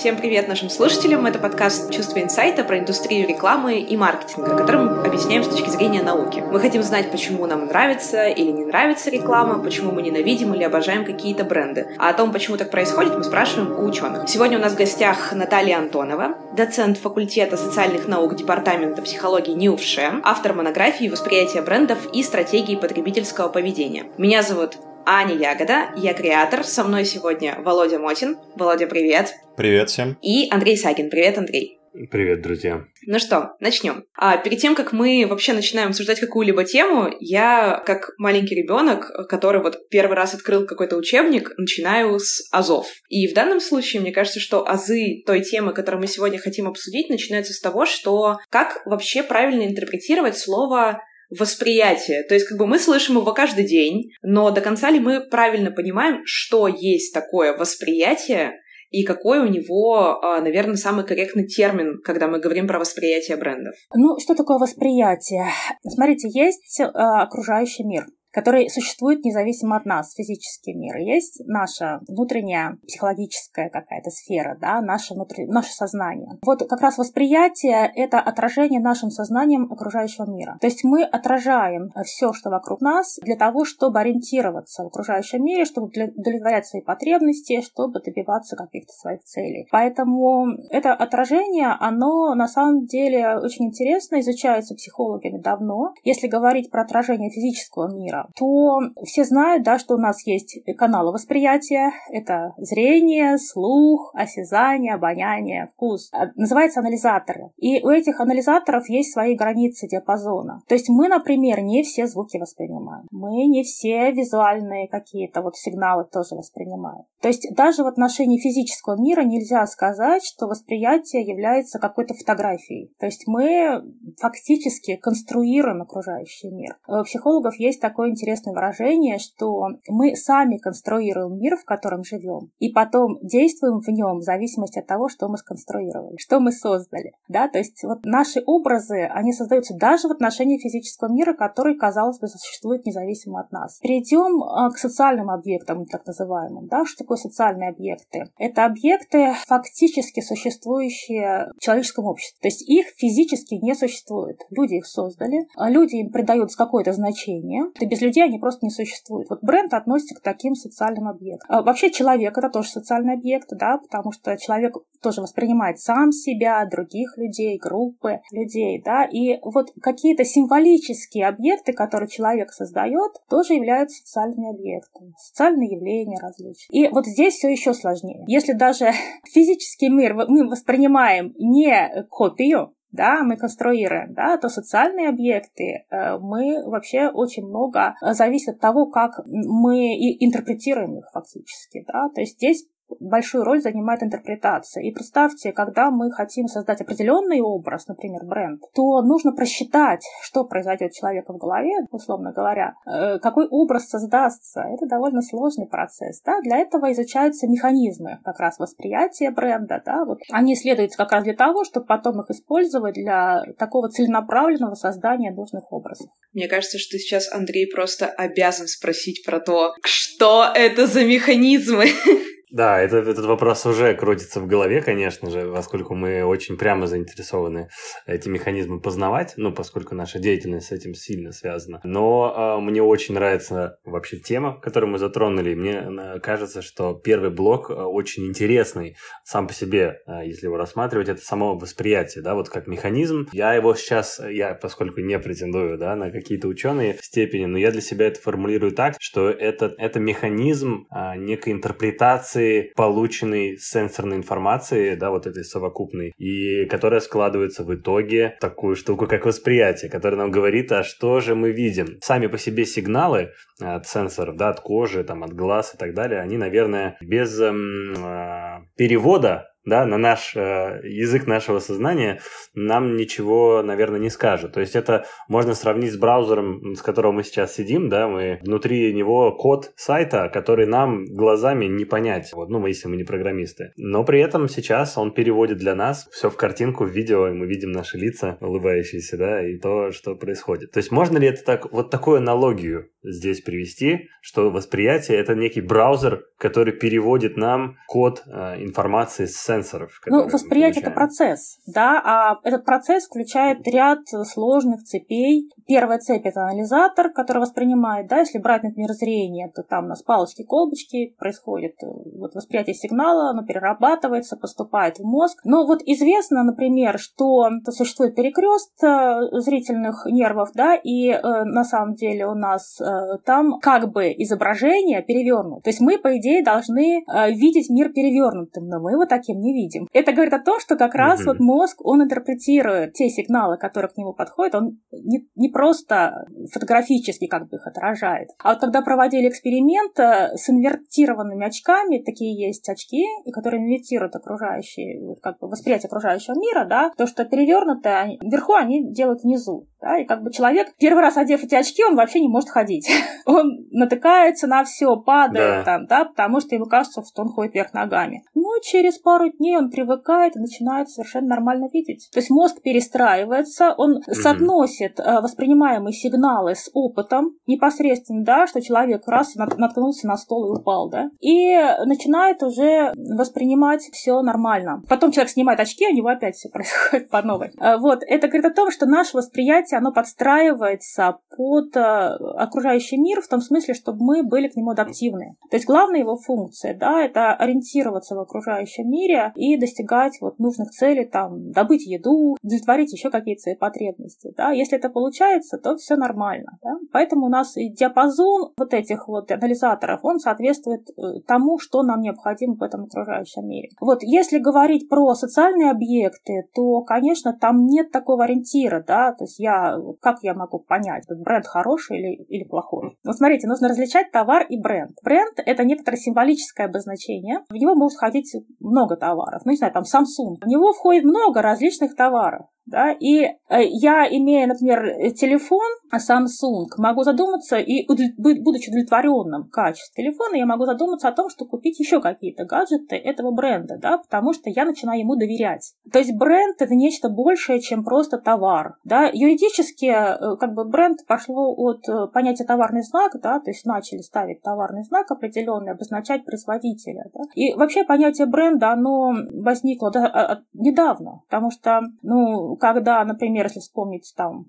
Всем привет нашим слушателям. Это подкаст «Чувство инсайта» про индустрию рекламы и маркетинга, который мы объясняем с точки зрения науки. Мы хотим знать, почему нам нравится или не нравится реклама, почему мы ненавидим или обожаем какие-то бренды. А о том, почему так происходит, мы спрашиваем у ученых. Сегодня у нас в гостях Наталья Антонова, доцент факультета социальных наук Департамента психологии НИУФШЕ, автор монографии «Восприятие брендов и стратегии потребительского поведения». Меня зовут Аня Ягода, я креатор. Со мной сегодня Володя Мотин. Володя, привет. Привет всем. И Андрей Сагин. Привет, Андрей. Привет, друзья. Ну что, начнем. А перед тем, как мы вообще начинаем обсуждать какую-либо тему, я, как маленький ребенок, который вот первый раз открыл какой-то учебник, начинаю с азов. И в данном случае, мне кажется, что азы той темы, которую мы сегодня хотим обсудить, начинаются с того, что как вообще правильно интерпретировать слово восприятие. То есть как бы мы слышим его каждый день, но до конца ли мы правильно понимаем, что есть такое восприятие, и какой у него, а, наверное, самый корректный термин, когда мы говорим про восприятие брендов? Ну, что такое восприятие? Смотрите, есть э, окружающий мир который существует независимо от нас, физический мир. Есть наша внутренняя психологическая какая-то сфера, да, наше, внутри, наше сознание. Вот как раз восприятие — это отражение нашим сознанием окружающего мира. То есть мы отражаем все, что вокруг нас, для того, чтобы ориентироваться в окружающем мире, чтобы удовлетворять свои потребности, чтобы добиваться каких-то своих целей. Поэтому это отражение, оно на самом деле очень интересно, изучается психологами давно. Если говорить про отражение физического мира, то все знают, да, что у нас есть каналы восприятия. Это зрение, слух, осязание, обоняние, вкус. А, называется анализаторы. И у этих анализаторов есть свои границы диапазона. То есть мы, например, не все звуки воспринимаем. Мы не все визуальные какие-то вот сигналы тоже воспринимаем. То есть даже в отношении физического мира нельзя сказать, что восприятие является какой-то фотографией. То есть мы фактически конструируем окружающий мир. У психологов есть интересное выражение, что мы сами конструируем мир, в котором живем, и потом действуем в нем в зависимости от того, что мы сконструировали, что мы создали. Да? То есть вот наши образы, они создаются даже в отношении физического мира, который, казалось бы, существует независимо от нас. Перейдем а, к социальным объектам, так называемым. Да? Что такое социальные объекты? Это объекты, фактически существующие в человеческом обществе. То есть их физически не существует. Люди их создали, а люди им придают какое-то значение. Это без людей они просто не существуют. Вот бренд относится к таким социальным объектам. А вообще человек это тоже социальный объект, да, потому что человек тоже воспринимает сам себя, других людей, группы людей, да, и вот какие-то символические объекты, которые человек создает, тоже являются социальными объектами, социальные явления различные. И вот здесь все еще сложнее. Если даже физический мир мы воспринимаем не копию, да, мы конструируем, да, то социальные объекты э, мы вообще очень много э, зависит от того, как мы интерпретируем их фактически, да, то есть здесь большую роль занимает интерпретация. И представьте, когда мы хотим создать определенный образ, например, бренд, то нужно просчитать, что произойдет у человека в голове, условно говоря, э, какой образ создастся. Это довольно сложный процесс. Да? Для этого изучаются механизмы как раз восприятия бренда. Да? Вот они исследуются как раз для того, чтобы потом их использовать для такого целенаправленного создания нужных образов. Мне кажется, что сейчас Андрей просто обязан спросить про то, что это за механизмы. Да, это, этот вопрос уже крутится в голове, конечно же, поскольку мы очень прямо заинтересованы эти механизмы познавать, ну, поскольку наша деятельность с этим сильно связана. Но э, мне очень нравится вообще тема, которую мы затронули. Мне кажется, что первый блок а, очень интересный сам по себе, э, если его рассматривать, это само восприятие, да, вот как механизм. Я его сейчас, я, поскольку не претендую, да, на какие-то ученые степени, но я для себя это формулирую так, что это, это механизм э, некой интерпретации комбинации полученной сенсорной информации, да, вот этой совокупной, и которая складывается в итоге в такую штуку, как восприятие, которая нам говорит, а что же мы видим. Сами по себе сигналы от сенсоров, да, от кожи, там, от глаз и так далее, они, наверное, без эм, э, перевода да, на наш э, язык нашего сознания нам ничего, наверное, не скажет. То есть это можно сравнить с браузером, с которого мы сейчас сидим, да, мы внутри него код сайта, который нам глазами не понять, вот, ну, если мы не программисты. Но при этом сейчас он переводит для нас все в картинку, в видео, и мы видим наши лица улыбающиеся, да, и то, что происходит. То есть можно ли это так, вот такую аналогию здесь привести, что восприятие — это некий браузер, который переводит нам код э, информации с сенсоров. Ну, восприятие — это процесс, да, а этот процесс включает ряд сложных цепей. Первая цепь — это анализатор, который воспринимает, да, если брать, например, зрение, то там у нас палочки-колбочки, происходит э, вот восприятие сигнала, оно перерабатывается, поступает в мозг. Но вот известно, например, что существует перекрест э, зрительных нервов, да, и э, на самом деле у нас э, там как бы изображение перевернуто. То есть мы, по идее, должны э, видеть мир перевернутым, но мы его таким не видим. Это говорит о том, что как раз mm-hmm. вот мозг, он интерпретирует те сигналы, которые к нему подходят, он не, не просто фотографически как бы их отражает. А вот когда проводили эксперимент э, с инвертированными очками, такие есть очки, и которые инвертируют окружающие, как бы восприятие окружающего мира, да, то, что перевернутое вверху, они делают внизу. Да, и как бы человек, первый раз одев эти очки, он вообще не может ходить. он натыкается на все, падает да. там, да, потому что ему кажется, что он ходит вверх ногами. Но через пару дней он привыкает и начинает совершенно нормально видеть. То есть мозг перестраивается, он mm-hmm. соотносит э, воспринимаемые сигналы с опытом непосредственно, да, что человек раз наткнулся на стол и упал, да, и начинает уже воспринимать все нормально. Потом человек снимает очки, у него опять все происходит по новой. Э, вот, это говорит о том, что наше восприятие восприятие, оно подстраивается под э, окружающий мир в том смысле, чтобы мы были к нему адаптивны. То есть главная его функция, да, это ориентироваться в окружающем мире и достигать вот нужных целей, там, добыть еду, удовлетворить еще какие-то свои потребности, да. Если это получается, то все нормально, да. Поэтому у нас и диапазон вот этих вот анализаторов, он соответствует э, тому, что нам необходимо в этом окружающем мире. Вот если говорить про социальные объекты, то, конечно, там нет такого ориентира, да, то есть я как я могу понять, бренд хороший или, или плохой? Вот смотрите, нужно различать товар и бренд. Бренд — это некоторое символическое обозначение. В него может входить много товаров. Ну, не знаю, там Samsung. В него входит много различных товаров. Да? И э, я, имея, например, телефон Samsung, могу задуматься, и будучи удовлетворенным качеством телефона, я могу задуматься о том, что купить еще какие-то гаджеты этого бренда, да, потому что я начинаю ему доверять. То есть бренд это нечто большее, чем просто товар. Да? Юридически э, как бы бренд пошло от э, понятия товарный знак, да, то есть начали ставить товарный знак определенный, обозначать производителя. Да? И вообще понятие бренда, оно возникло да, а, а, недавно, потому что, ну, когда, например, если вспомнить там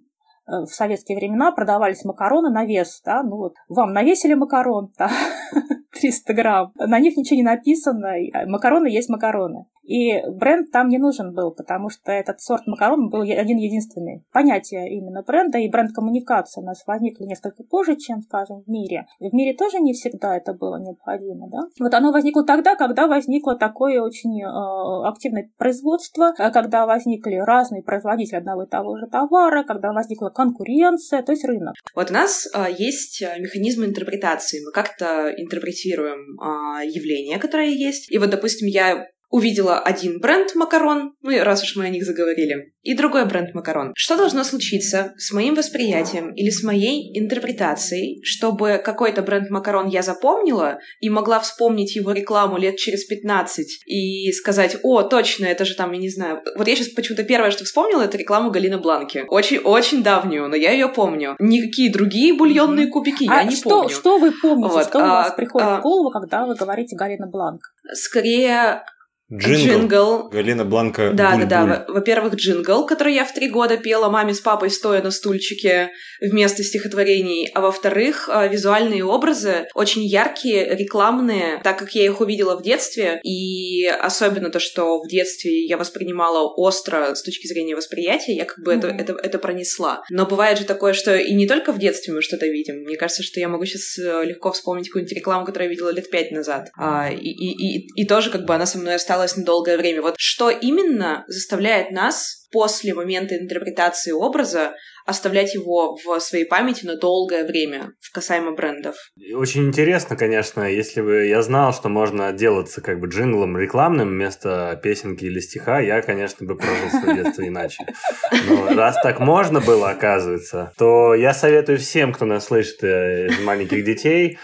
э, в советские времена продавались макароны на вес, да, ну вот вам навесили макарон, да, 300 грамм, на них ничего не написано, макароны есть макароны. И бренд там не нужен был, потому что этот сорт макарон был один единственный. Понятие именно бренда и бренд-коммуникация у нас возникли несколько позже, чем, скажем, в мире. В мире тоже не всегда это было необходимо. Да? Вот оно возникло тогда, когда возникло такое очень э, активное производство, э, когда возникли разные производители одного и того же товара, когда возникла конкуренция, то есть рынок. Вот у нас э, есть э, механизм интерпретации. Мы как-то интерпретируем э, явление, которое есть. И вот, допустим, я увидела один бренд макарон, ну раз уж мы о них заговорили, и другой бренд макарон. Что должно случиться с моим восприятием или с моей интерпретацией, чтобы какой-то бренд макарон я запомнила и могла вспомнить его рекламу лет через 15 и сказать, о, точно, это же там, я не знаю. Вот я сейчас почему-то первое, что вспомнила, это рекламу Галины Бланки. Очень-очень давнюю, но я ее помню. Никакие другие бульонные кубики а я не что, помню. Что вы помните? Вот, что а, у вас приходит а, в голову, когда вы говорите Галина Бланк? Скорее Джингл. джингл. Gallina Blanca. Да, да, да. Во-первых, джингл, который я в три года пела маме с папой, стоя на стульчике вместо стихотворений. А во-вторых, а, визуальные образы очень яркие, рекламные, так как я их увидела в детстве. И особенно то, что в детстве я воспринимала остро с точки зрения восприятия, я как бы mm-hmm. это, это, это пронесла. Но бывает же такое, что и не только в детстве мы что-то видим. Мне кажется, что я могу сейчас э, легко вспомнить какую-нибудь рекламу, которую я видела лет пять назад. А, и, и, и, и тоже как бы она со мной осталась осталось на долгое время. Вот что именно заставляет нас после момента интерпретации образа оставлять его в своей памяти на долгое время в касаемо брендов. Очень интересно, конечно, если бы я знал, что можно отделаться как бы джинглом рекламным вместо песенки или стиха, я, конечно, бы прожил свое детство иначе. Но раз так можно было, оказывается, то я советую всем, кто нас слышит э, из маленьких детей,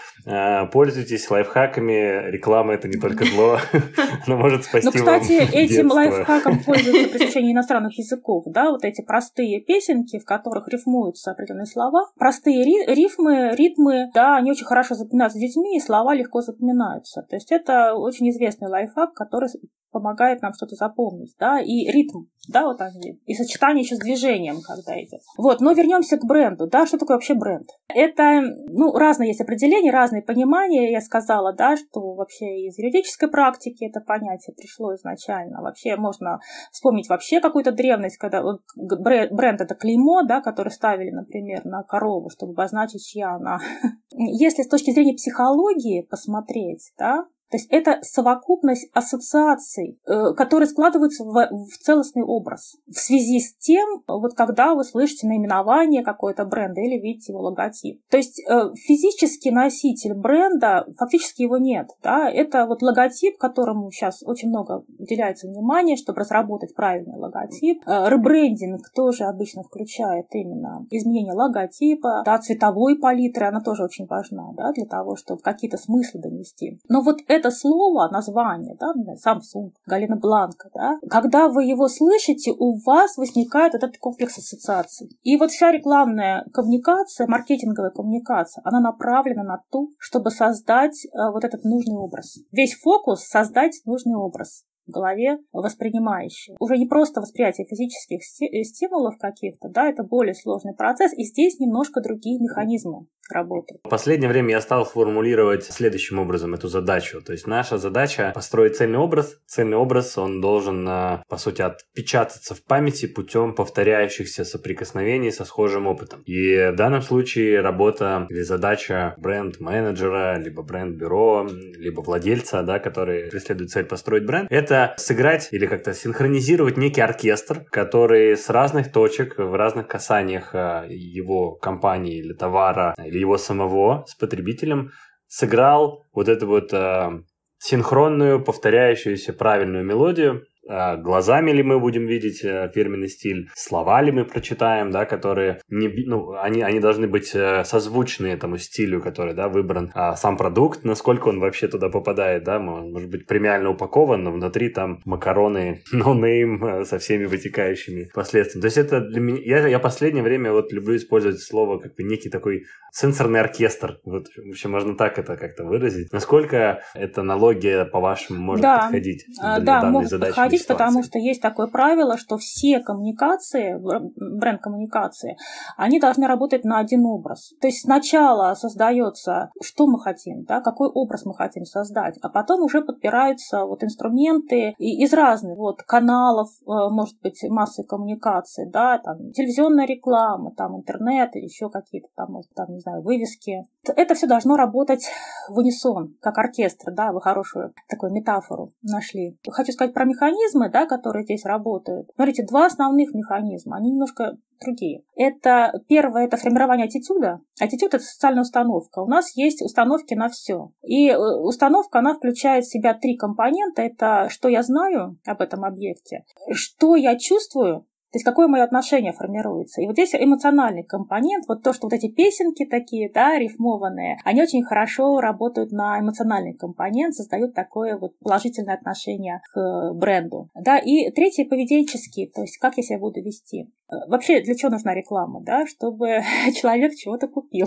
пользуйтесь лайфхаками. Реклама это не только зло, но может спасти Ну, кстати, этим лайфхаком пользуются при изучении иностранных языков, да, вот эти простые песенки, в которых рифмуются определенные слова. Простые рифмы, ритмы, да, они очень хорошо запоминаются детьми, и слова легко запоминаются. То есть это очень известный лайфхак, который помогает нам что-то запомнить, да, и ритм, да, вот они, и сочетание еще с движением, когда идет. Вот, но вернемся к бренду, да, что такое вообще бренд? Это, ну, разные есть определения, разные понимания, я сказала, да, что вообще из юридической практики это понятие пришло изначально. Вообще можно вспомнить вообще какую-то древность, когда бренд это клеймо, да, которое ставили, например, на корову, чтобы обозначить, чья она. Если с точки зрения психологии посмотреть, да, то есть это совокупность ассоциаций, э, которые складываются в, в целостный образ. В связи с тем, вот когда вы слышите наименование какой-то бренда или видите его логотип. То есть э, физический носитель бренда, фактически его нет. Да? Это вот логотип, которому сейчас очень много уделяется внимания, чтобы разработать правильный логотип. Э, ребрендинг тоже обычно включает именно изменение логотипа, да, цветовой палитры, она тоже очень важна да, для того, чтобы какие-то смыслы донести. Но вот это слово, название, да, Samsung, Галина Бланка, да, когда вы его слышите, у вас возникает этот комплекс ассоциаций. И вот вся рекламная коммуникация, маркетинговая коммуникация, она направлена на то, чтобы создать э, вот этот нужный образ. Весь фокус — создать нужный образ в голове воспринимающей. Уже не просто восприятие физических стимулов каких-то, да, это более сложный процесс, и здесь немножко другие механизмы работы. В последнее время я стал формулировать следующим образом эту задачу. То есть наша задача построить цельный образ. Цельный образ, он должен, а, по сути, отпечататься в памяти путем повторяющихся соприкосновений со схожим опытом. И в данном случае работа или задача бренд-менеджера, либо бренд-бюро, либо владельца, да, который преследует цель построить бренд, это сыграть или как-то синхронизировать некий оркестр, который с разных точек, в разных касаниях а, его компании или товара, или его самого с потребителем сыграл вот эту вот э, синхронную, повторяющуюся правильную мелодию, глазами ли мы будем видеть э, фирменный стиль, слова ли мы прочитаем, да, которые не, ну, они, они должны быть э, созвучны этому стилю, который, да, выбран, а сам продукт, насколько он вообще туда попадает, да, может быть премиально упакован, но внутри там макароны name э, со всеми вытекающими последствиями. То есть это для меня, я, я последнее время вот люблю использовать слово как бы некий такой сенсорный оркестр, вот вообще можно так это как-то выразить. Насколько эта аналогия, по-вашему, может да. подходить для да, данной задачи? Говорить, потому что есть такое правило, что все коммуникации, бренд-коммуникации, они должны работать на один образ. То есть сначала создается, что мы хотим, да, какой образ мы хотим создать, а потом уже подбираются вот инструменты из разных вот, каналов, э, может быть, массы коммуникации, да, там, телевизионная реклама, там, интернет, еще какие-то там, там, не знаю, вывески. Это все должно работать в унисон, как оркестр, да, вы хорошую такую метафору нашли. Хочу сказать про механизм, механизмы, да, которые здесь работают, смотрите, два основных механизма, они немножко другие. Это первое, это формирование аттитюда. Аттитюд – это социальная установка. У нас есть установки на все. И э, установка, она включает в себя три компонента. Это что я знаю об этом объекте, что я чувствую, то есть какое мое отношение формируется. И вот здесь эмоциональный компонент, вот то, что вот эти песенки такие, да, рифмованные, они очень хорошо работают на эмоциональный компонент, создают такое вот положительное отношение к бренду. Да, и третий поведенческий, то есть как я себя буду вести. Вообще, для чего нужна реклама, да? Чтобы человек чего-то купил.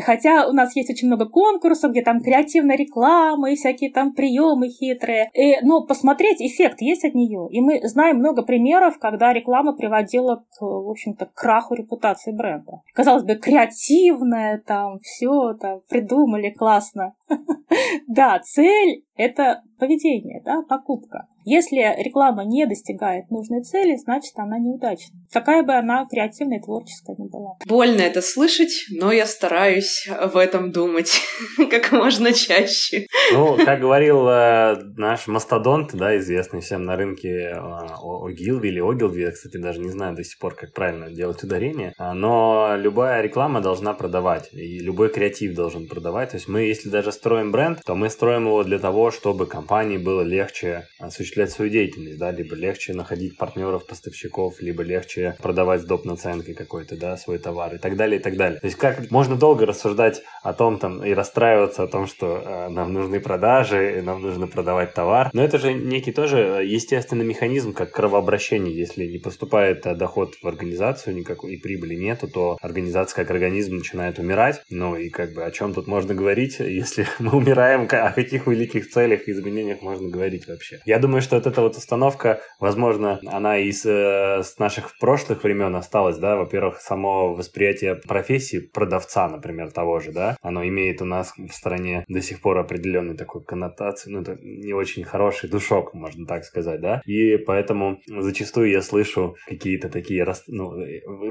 Хотя у нас есть очень много конкурсов, где там креативная реклама и всякие там приемы хитрые. И, но посмотреть эффект есть от нее. И мы знаем много примеров, когда реклама приводила к, в общем-то, к краху репутации бренда. Казалось бы, креативная, там, все там придумали классно. Да, цель — это поведение, да, покупка. Если реклама не достигает нужной цели, значит, она неудачна. Какая бы она креативная и творческая ни была. Больно это слышать, но я стараюсь в этом думать как можно чаще. Ну, как говорил э, наш мастодонт, да, известный всем на рынке э, Огилви или Огилви, я, кстати, даже не знаю до сих пор, как правильно делать ударение, а, но любая реклама должна продавать, и любой креатив должен продавать. То есть мы, если даже строим бренд, то мы строим его для того, чтобы компании было легче осуществлять свою деятельность, да, либо легче находить партнеров, поставщиков, либо легче продавать с доп. наценкой какой-то, да, свой товар и так далее, и так далее. То есть как можно долго рассуждать о том там и расстраиваться о том, что э, нам нужны продажи, и нам нужно продавать товар, но это же некий тоже естественный механизм, как кровообращение, если не поступает э, доход в организацию, никакой и прибыли нету, то организация как организм начинает умирать, ну и как бы о чем тут можно говорить, если мы умираем о каких великих целях и изменениях можно говорить вообще? Я думаю, что вот эта вот установка, возможно, она из э, с наших прошлых времен осталась, да, во-первых, само восприятие профессии продавца, например, того же, да, оно имеет у нас в стране до сих пор определенный такой коннотацию, ну, это не очень хороший душок, можно так сказать, да, и поэтому зачастую я слышу какие-то такие ну,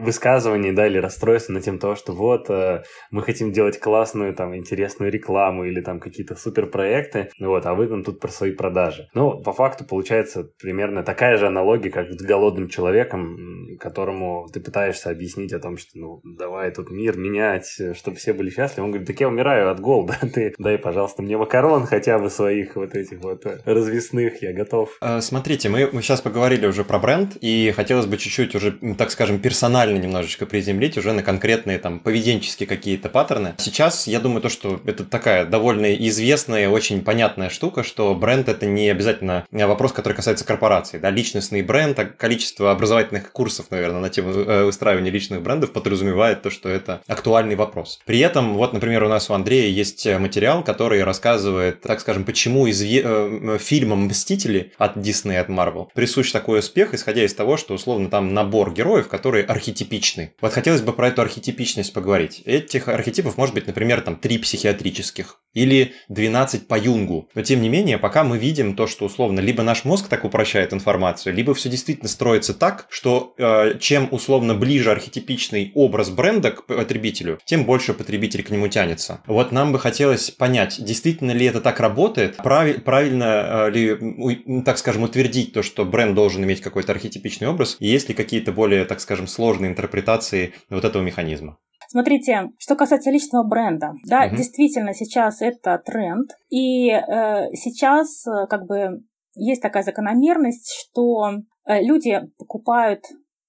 высказывания, да, или расстройства на тем того, что вот, э, мы хотим делать классную, там, интересную рекламу или там какие-то суперпроекты, вот, а вы там тут про свои продажи. Ну, по факту получается примерно такая же аналогия, как с голодным человеком, которому ты пытаешься объяснить о том, что, ну, давай тут мир менять, чтобы все были счастливы. Он говорит, так я умираю от голода, ты дай, пожалуйста, мне макарон хотя бы своих вот этих вот развесных, я готов. А, смотрите, мы, мы сейчас поговорили уже про бренд, и хотелось бы чуть-чуть уже, так скажем, персонально немножечко приземлить уже на конкретные там поведенческие какие-то паттерны. Сейчас я думаю, то, что это такая довольно известная, очень понятная штука, что бренд это не обязательно вопрос, который касается корпорации, да, личностный бренд, а количество образовательных курсов, наверное, на тему э, выстраивания личных брендов подразумевает то, что это актуальный вопрос. При этом, вот, например, у нас у Андрея есть материал, который рассказывает, так скажем, почему из э, фильмам «Мстители» от Disney, от Marvel присущ такой успех, исходя из того, что, условно, там набор героев, которые архетипичны. Вот хотелось бы про эту архетипичность поговорить. Этих архетипов может быть, например, там три психиатрических или 12 по Юнгу. Но тем не менее, пока мы видим то, что условно либо наш мозг так упрощает информацию, либо все действительно строится так, что э, чем условно ближе архетипичный образ бренда к потребителю, тем больше потребитель к нему тянется. Вот нам бы хотелось понять, действительно ли это так работает, прав, правильно э, ли, так скажем, утвердить то, что бренд должен иметь какой-то архетипичный образ, и есть ли какие-то более, так скажем, сложные интерпретации вот этого механизма. Смотрите, что касается личного бренда, да, угу. действительно сейчас это тренд, и э, сейчас э, как бы есть такая закономерность, что э, люди покупают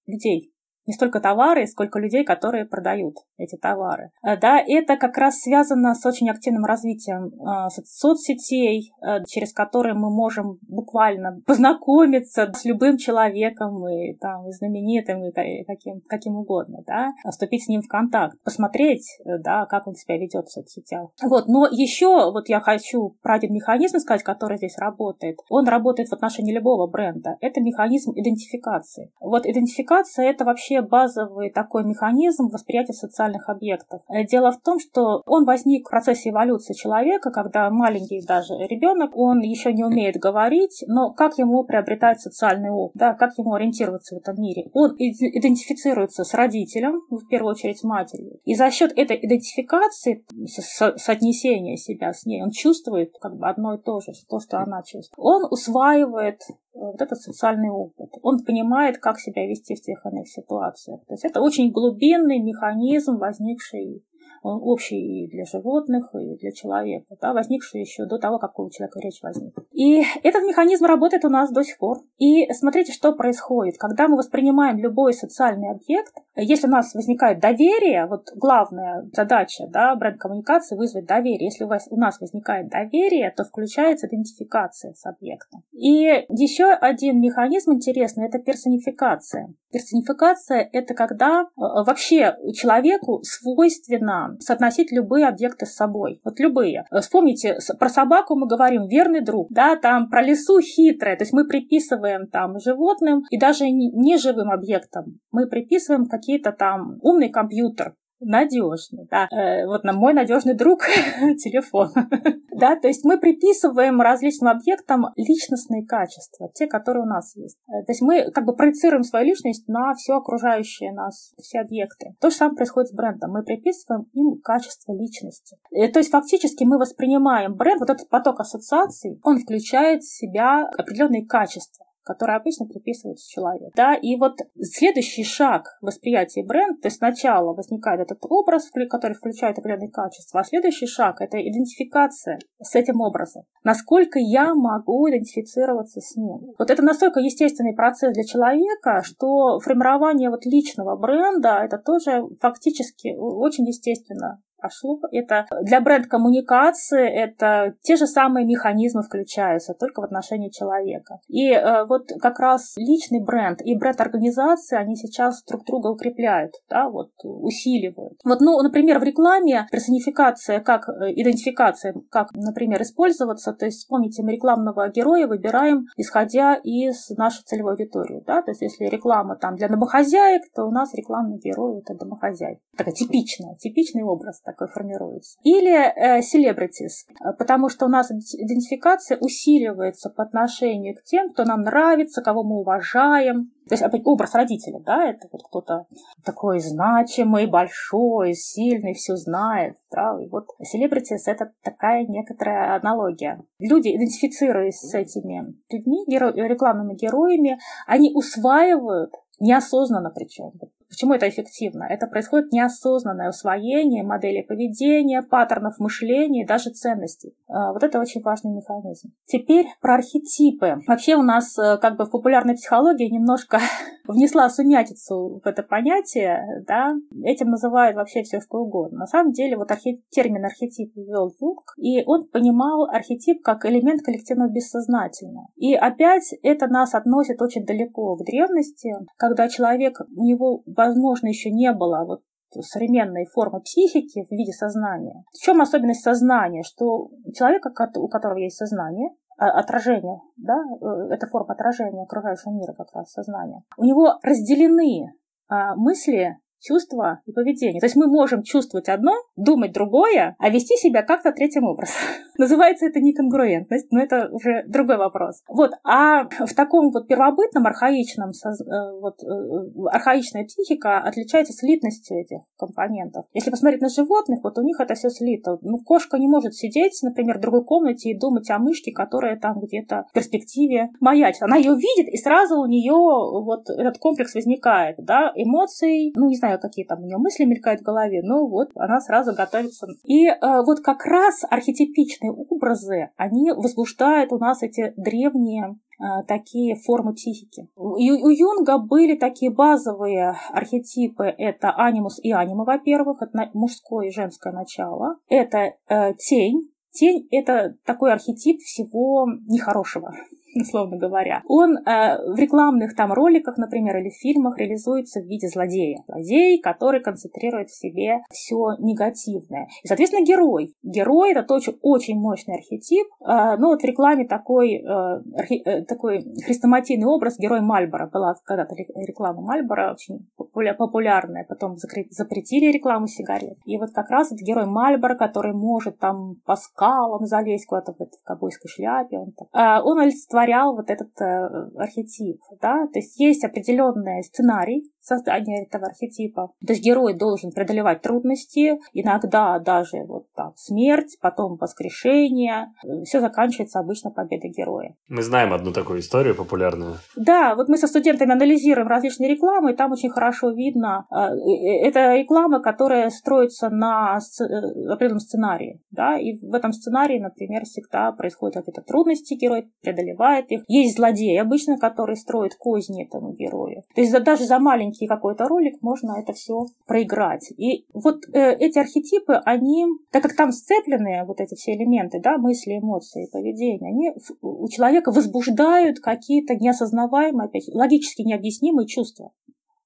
людей, не столько товары, сколько людей, которые продают эти товары. Э, да, это как раз связано с очень активным развитием э, соцсетей, э, через которые мы можем буквально познакомиться с любым человеком, и, там, и знаменитым, и каким, каким угодно, да, вступить с ним в контакт, посмотреть, да, как он себя ведет в соцсетях. Вот, но еще вот я хочу про один механизм сказать, который здесь работает. Он работает в отношении любого бренда. Это механизм идентификации. Вот идентификация — это вообще вообще базовый такой механизм восприятия социальных объектов. Э, дело в том, что он возник в процессе эволюции человека, когда маленький даже ребенок, он еще не умеет говорить, но как ему приобретать социальный опыт, да, как ему ориентироваться в этом мире. Он идентифицируется с родителем, в первую очередь матерью. И за счет этой идентификации, со соотнесения себя с ней, он чувствует как бы одно и то же, то, что она чувствует. Он усваивает вот этот социальный опыт. Он понимает, как себя вести в тех иных ситуациях. То есть это очень глубинный механизм, возникший общий и для животных, и для человека, да, возникший еще до того, как у человека речь возникла. И этот механизм работает у нас до сих пор. И смотрите, что происходит. Когда мы воспринимаем любой социальный объект, если у нас возникает доверие, вот главная задача да, бренд-коммуникации вызвать доверие. Если у, вас, у нас возникает доверие, то включается идентификация с объектом. И еще один механизм интересный – это персонификация. Персонификация – это когда э, вообще человеку свойственно соотносить любые объекты с собой. Вот любые. Вспомните, про собаку мы говорим верный друг, да, там про лесу хитрая, то есть мы приписываем там животным и даже неживым объектам мы приписываем какие-то там умный компьютер, надежный, да. Э, вот на мой надежный друг телефон. да, то есть мы приписываем различным объектам личностные качества, те, которые у нас есть. Э, то есть мы как бы проецируем свою личность на все окружающее нас, все объекты. То же самое происходит с брендом. Мы приписываем им качество личности. Э, то есть фактически мы воспринимаем бренд, вот этот поток ассоциаций, он включает в себя определенные качества которые обычно приписываются человеку. Да, и вот следующий шаг восприятия бренда, то есть сначала возникает этот образ, который включает определенные качества, а следующий шаг – это идентификация с этим образом. Насколько я могу идентифицироваться с ним. Вот это настолько естественный процесс для человека, что формирование вот личного бренда – это тоже фактически очень естественно пошло. Это для бренд-коммуникации это те же самые механизмы включаются, только в отношении человека. И э, вот как раз личный бренд и бренд-организации, они сейчас друг друга укрепляют, да, вот усиливают. Вот, ну, например, в рекламе персонификация, как э, идентификация, как, например, использоваться, то есть вспомните, мы рекламного героя выбираем, исходя из нашей целевой аудитории, да, то есть если реклама там для домохозяек, то у нас рекламный герой это домохозяйка. Такая типичная, типичный образ такой формируется. Или э, celebrities, потому что у нас идентификация усиливается по отношению к тем, кто нам нравится, кого мы уважаем. То есть опять образ родителя, да, это вот кто-то такой значимый, большой, сильный, все знает, да, и вот celebrities это такая некоторая аналогия. Люди, идентифицируясь с этими людьми, геро- рекламными героями, они усваивают неосознанно причем. Почему это эффективно? Это происходит неосознанное усвоение модели поведения, паттернов мышления и даже ценностей. А, вот это очень важный механизм. Теперь про архетипы. Вообще у нас э, как бы в популярной психологии немножко внесла сумятицу в это понятие, да, этим называют вообще все что угодно. На самом деле вот архи... термин архетип ввел Юнг, и он понимал архетип как элемент коллективного бессознательного. И опять это нас относит очень далеко к древности, когда человек, у него возможно, еще не было вот современной формы психики в виде сознания. В чем особенность сознания? Что человека, у которого есть сознание, а, отражение, да, э, это форма отражения окружающего мира как раз сознание, у него разделены а, мысли чувства и поведение. То есть мы можем чувствовать одно, думать другое, а вести себя как-то третьим образом. Называется это неконгруентность, но это уже другой вопрос. Вот, а в таком вот первобытном, архаичном, э, вот, э, архаичная психика отличается слитностью этих компонентов. Если посмотреть на животных, вот у них это все слито. Ну, кошка не может сидеть, например, в другой комнате и думать о мышке, которая там где-то в перспективе маячит. Она ее видит, и сразу у нее вот этот комплекс возникает, да, эмоций, ну, не знаю, какие там у нее мысли мелькают в голове, но вот она сразу готовится. И э, вот как раз архетипичные образы, они возбуждают у нас эти древние э, такие формы психики. У, у Юнга были такие базовые архетипы. Это анимус и анима, во-первых, это мужское и женское начало. Это э, тень. Тень — это такой архетип всего нехорошего условно говоря. Он э, в рекламных там роликах, например, или фильмах реализуется в виде злодея. Злодей, который концентрирует в себе все негативное. И, соответственно, герой. Герой — это тоже очень мощный архетип. Э, ну, вот в рекламе такой, э, архи, э, такой хрестоматийный образ герой Мальбора. Была когда-то реклама Мальбора, очень популярная. Потом запретили рекламу сигарет. И вот как раз это герой Мальбора, который может там по скалам залезть куда-то в, в ковбойской шляпе. Он, э, он олицетворяет олицетворял вот этот э, архетип, да, то есть есть определенный сценарий создания этого архетипа. То есть герой должен преодолевать трудности, иногда даже вот так смерть, потом воскрешение. Все заканчивается обычно победой героя. Мы знаем одну такую историю популярную. Да, вот мы со студентами анализируем различные рекламы, и там очень хорошо видно. Э, э, это реклама, которая строится на определенном сценарии, да, и в этом сценарии, например, всегда происходят какие-то трудности, герой преодолевает их. Есть злодей обычно, который строит козни этому герою. То есть даже за маленький какой-то ролик можно это все проиграть. И вот э, эти архетипы, они, так как там сцеплены вот эти все элементы, да, мысли, эмоции, поведение, они у человека возбуждают какие-то неосознаваемые, опять, логически необъяснимые чувства,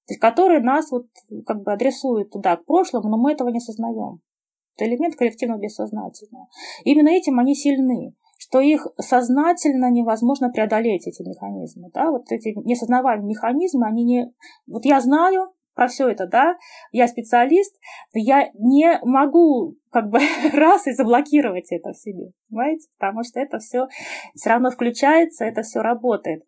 то есть которые нас вот как бы адресуют туда, к прошлому, но мы этого не осознаем. Это элемент коллективного бессознательного. Именно этим они сильны что их сознательно невозможно преодолеть, эти механизмы. Да? Вот эти несознаваемые механизмы, они не... Вот я знаю про все это, да, я специалист, но я не могу как бы раз и заблокировать это в себе, понимаете? Потому что это все все равно включается, это все работает.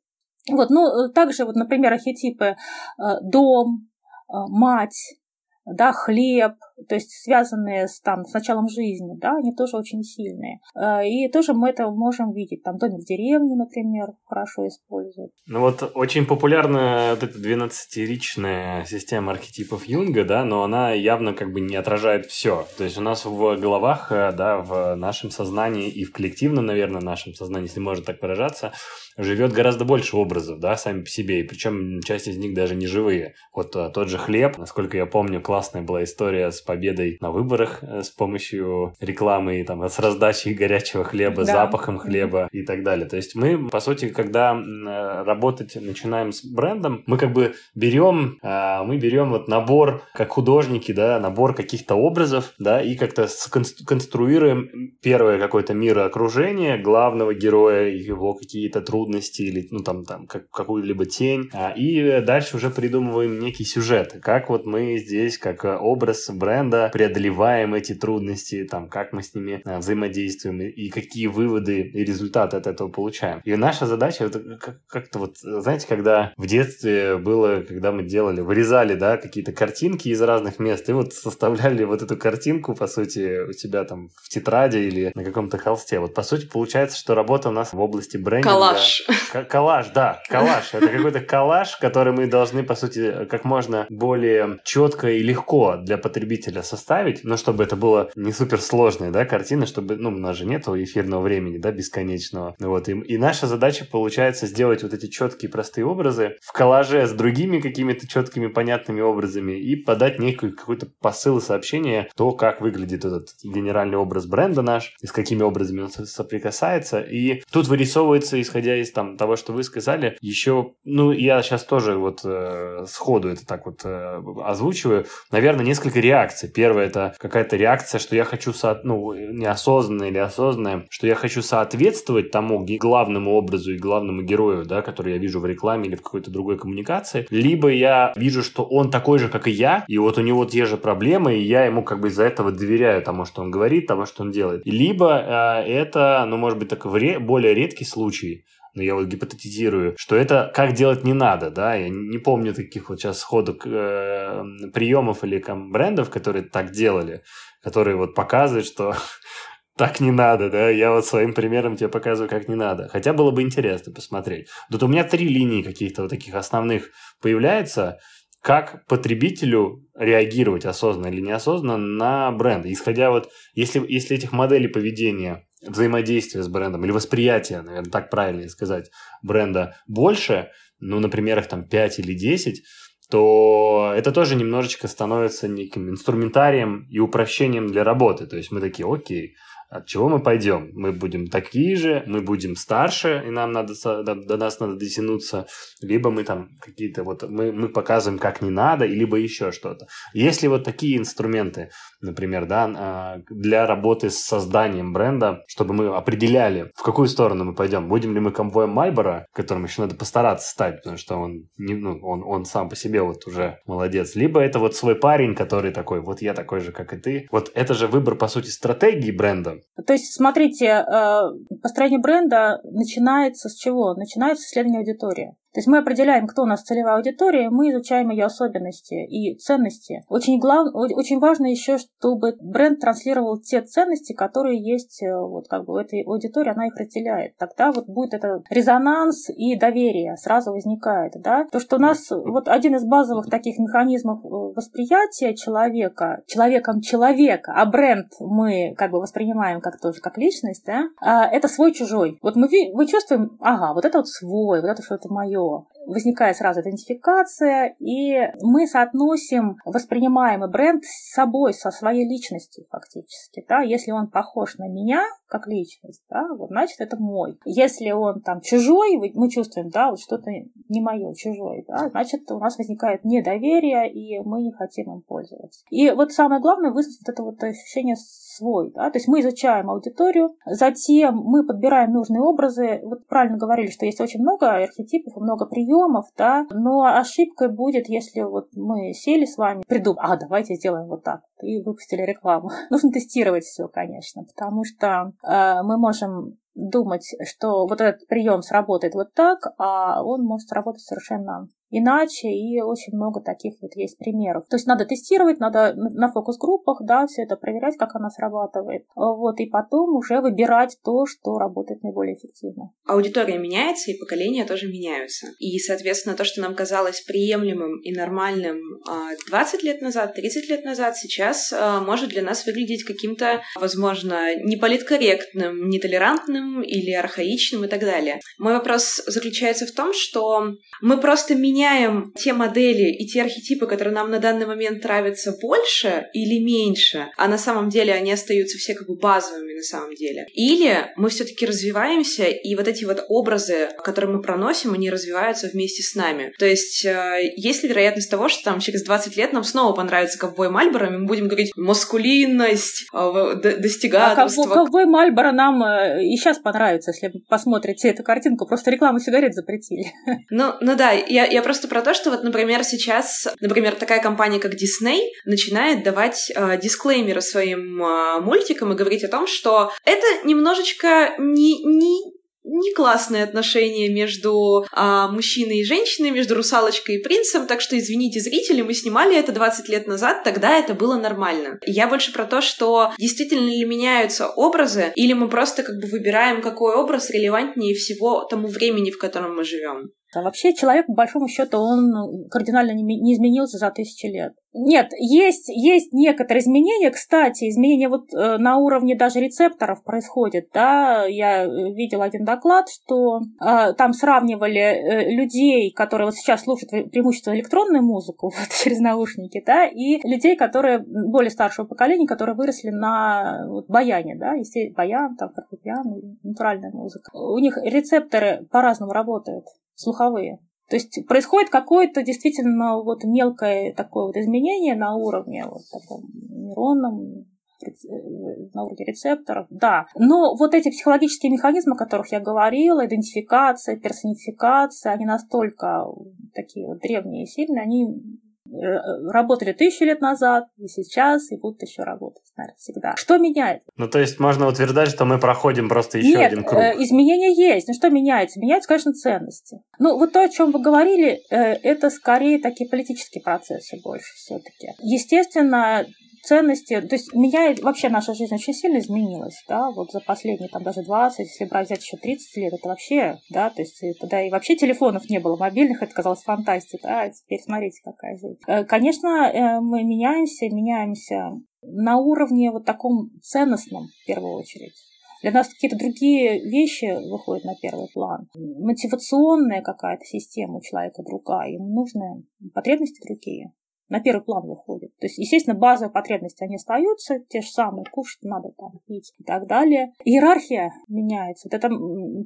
Вот, ну, также, вот, например, архетипы э, дом, э, мать, да, хлеб, то есть связанные с, там, с началом жизни, да, они тоже очень сильные. Э, и тоже мы это можем видеть. Там домик в деревне, например, хорошо используют. Ну вот очень популярна вот эта 12-ричная система архетипов Юнга, да, но она явно как бы не отражает все. То есть у нас в головах, э, да, в нашем сознании и в коллективном, наверное, нашем сознании, если можно так выражаться, живет гораздо больше образов, да, сами по себе, и причем часть из них даже не живые. Вот а, тот же хлеб, насколько я помню, классная была история с победой на выборах э, с помощью рекламы, и, там, с раздачей горячего хлеба, да. запахом хлеба и так далее. То есть мы, по сути, когда э, работать начинаем с брендом, мы как бы берем, а, мы берем вот набор, как художники, да, набор каких-то образов, да, и как-то конструируем первое какое-то мироокружение главного героя, его какие-то трудности или, ну, там, там, как, какую-либо тень, а, и дальше уже придумываем некий сюжет, как вот мы здесь, как образ бренда, преодолеваем эти трудности, там, как мы с ними а, взаимодействуем, и какие выводы и результаты от этого получаем. И наша задача, это как-то вот, знаете, когда в детстве было, когда мы делали, вырезали, да, какие-то картинки из разных мест, и вот составляли вот эту картинку, по сути, у себя там в тетради или на каком-то холсте. Вот, по сути, получается, что работа у нас в области брендинга... Коллаж. Коллаж, да, коллаж. Это какой-то коллаж, который мы должны, по сути, как можно более четко и легко для потребителя составить, но чтобы это было не супер сложная, да, картина, чтобы, ну, у нас же нет эфирного времени, да, бесконечного. Вот, и, и наша задача получается сделать вот эти четкие простые образы в коллаже с другими какими-то четкими понятными образами и подать некий какой-то посыл и сообщение, то, как выглядит этот генеральный образ бренда наш, и с какими образами он соприкасается. И тут вырисовывается, исходя из там, того, что вы сказали, еще, ну, я сейчас тоже вот э, сходу это так вот э, озвучиваю, наверное, несколько реакций. Первое это какая-то реакция, что я хочу, со, ну, неосознанная или осознанная, что я хочу соответствовать тому главному образу и главному герою, да, который я вижу в рекламе или в какой-то другой коммуникации, либо я вижу, что он такой же, как и я, и вот у него те же проблемы, и я ему как бы из-за этого доверяю тому, что он говорит, тому, что он делает. Либо э, это, ну, может быть, так более редкий случай, но я вот гипотетизирую, что это как делать не надо, да, я не помню таких вот сейчас сходу э, приемов или брендов, которые так делали, которые вот показывают, что так не надо, да, я вот своим примером тебе показываю, как не надо. Хотя было бы интересно посмотреть. Тут у меня три линии каких-то вот таких основных появляется, как потребителю реагировать осознанно или неосознанно на бренд. Исходя вот, если, если этих моделей поведения, взаимодействия с брендом или восприятия, наверное, так правильно сказать, бренда больше, ну, например, их там 5 или 10, то это тоже немножечко становится неким инструментарием и упрощением для работы. То есть мы такие, окей, от чего мы пойдем? Мы будем такие же, мы будем старше, и нам надо до, до нас надо дотянуться, либо мы там какие-то вот мы, мы показываем, как не надо, либо еще что-то. Если вот такие инструменты, например, да, а, для работы с созданием бренда, чтобы мы определяли, в какую сторону мы пойдем, будем ли мы конвоем Мальбора, которым еще надо постараться стать, потому что он, не, ну, он, он сам по себе вот уже молодец, либо это вот свой парень, который такой, вот я такой же, как и ты. Вот это же выбор, по сути, стратегии бренда, то есть, смотрите, э, построение бренда начинается с чего? Начинается с исследования аудитории. То есть мы определяем, кто у нас целевая аудитория, мы изучаем ее особенности и ценности. Очень, глав... очень важно еще, чтобы бренд транслировал те ценности, которые есть э, вот как бы в этой аудитории, она их разделяет. Тогда вот будет это резонанс и доверие сразу возникает. Да? То, что у нас вот один из базовых таких механизмов э, восприятия человека, человеком человека, а бренд мы как бы воспринимаем как тоже как личность, да? А, это свой-чужой. Вот мы, мы чувствуем, ага, вот это вот свой, вот это что-то мое, мое. Возникает сразу идентификация, и мы соотносим воспринимаемый бренд с собой, со своей личностью фактически. Да? Если он похож на меня, как личность, да, вот, значит, это мой. Если он там чужой, мы чувствуем, да, вот что-то не мое, чужой, да, значит, у нас возникает недоверие, и мы не хотим им пользоваться. И вот самое главное вызвать вот это вот ощущение свой, да, то есть мы изучаем аудиторию, затем мы подбираем нужные образы, вот правильно говорили, что есть очень много архетипов много приемов, да, но ошибкой будет, если вот мы сели с вами, придумали, а, давайте сделаем вот так, и выпустили рекламу. Нужно тестировать все, конечно, потому что э, мы можем думать, что вот этот прием сработает вот так, а он может сработать совершенно иначе, и очень много таких вот есть примеров. То есть надо тестировать, надо на фокус-группах, да, все это проверять, как она срабатывает, вот, и потом уже выбирать то, что работает наиболее эффективно. Аудитория меняется, и поколения тоже меняются. И, соответственно, то, что нам казалось приемлемым и нормальным 20 а, лет назад, 30 лет назад, сейчас а, может для нас выглядеть каким-то, возможно, неполиткорректным, нетолерантным или архаичным и так далее. Мой вопрос заключается в том, что мы просто меняем меняем те модели и те архетипы, которые нам на данный момент нравятся больше или меньше, а на самом деле они остаются все как бы базовыми на самом деле. Или мы все-таки развиваемся, и вот эти вот образы, которые мы проносим, они развиваются вместе с нами. То есть э, есть ли вероятность того, что там через 20 лет нам снова понравится ковбой Мальборо, и мы будем говорить маскулинность, э, достигаторство. А ковбой Мальборо нам э, и сейчас понравится, если вы посмотрите эту картинку. Просто рекламу сигарет запретили. Ну, ну да, я, я просто про то, что вот, например, сейчас, например, такая компания, как Disney, начинает давать э, дисклеймеры своим э, мультикам и говорить о том, что это немножечко не, не, не классные отношения между а, мужчиной и женщиной, между русалочкой и принцем, так что, извините, зрители, мы снимали это 20 лет назад, тогда это было нормально. Я больше про то, что действительно ли меняются образы, или мы просто как бы выбираем, какой образ релевантнее всего тому времени, в котором мы живем. А вообще человек, по большому счету, он кардинально не изменился за тысячи лет. Нет, есть, есть некоторые изменения. Кстати, изменения вот э, на уровне даже рецепторов происходят. Да? Я э, видела один доклад, что э, там сравнивали э, людей, которые вот сейчас слушают преимущественно электронную музыку вот, через наушники, да, и людей, которые более старшего поколения, которые выросли на вот, баяне, да, если баян, там, фортепиано, натуральная музыка. У них рецепторы по-разному работают слуховые. То есть происходит какое-то действительно вот мелкое такое вот изменение на уровне вот таком нейронном, э, на уровне рецепторов, да. Но вот эти психологические механизмы, о которых я говорила, идентификация, персонификация, они настолько такие вот древние и сильные, они работали тысячу лет назад, и сейчас, и будут еще работать, наверное, всегда. Что меняет? Ну, то есть можно утверждать, что мы проходим просто еще Нет, один круг. Э, изменения есть. Ну, что меняется? Меняются, конечно, ценности. Ну, вот то, о чем вы говорили, э, это скорее такие политические процессы больше все-таки. Естественно, ценности, то есть меня вообще наша жизнь очень сильно изменилась, да, вот за последние там даже 20, если брать взять еще 30 лет, это вообще, да, то есть тогда и вообще телефонов не было, мобильных, это казалось фантастикой, да, а теперь смотрите, какая жизнь. Э, конечно, э, мы меняемся, меняемся на уровне вот таком ценностном, в первую очередь. Для нас какие-то другие вещи выходят на первый план. Мотивационная какая-то система у человека другая, ему нужны потребности другие на первый план выходит. То есть, естественно, базовые потребности, они остаются, те же самые, кушать надо, там, пить и так далее. Иерархия меняется. Вот это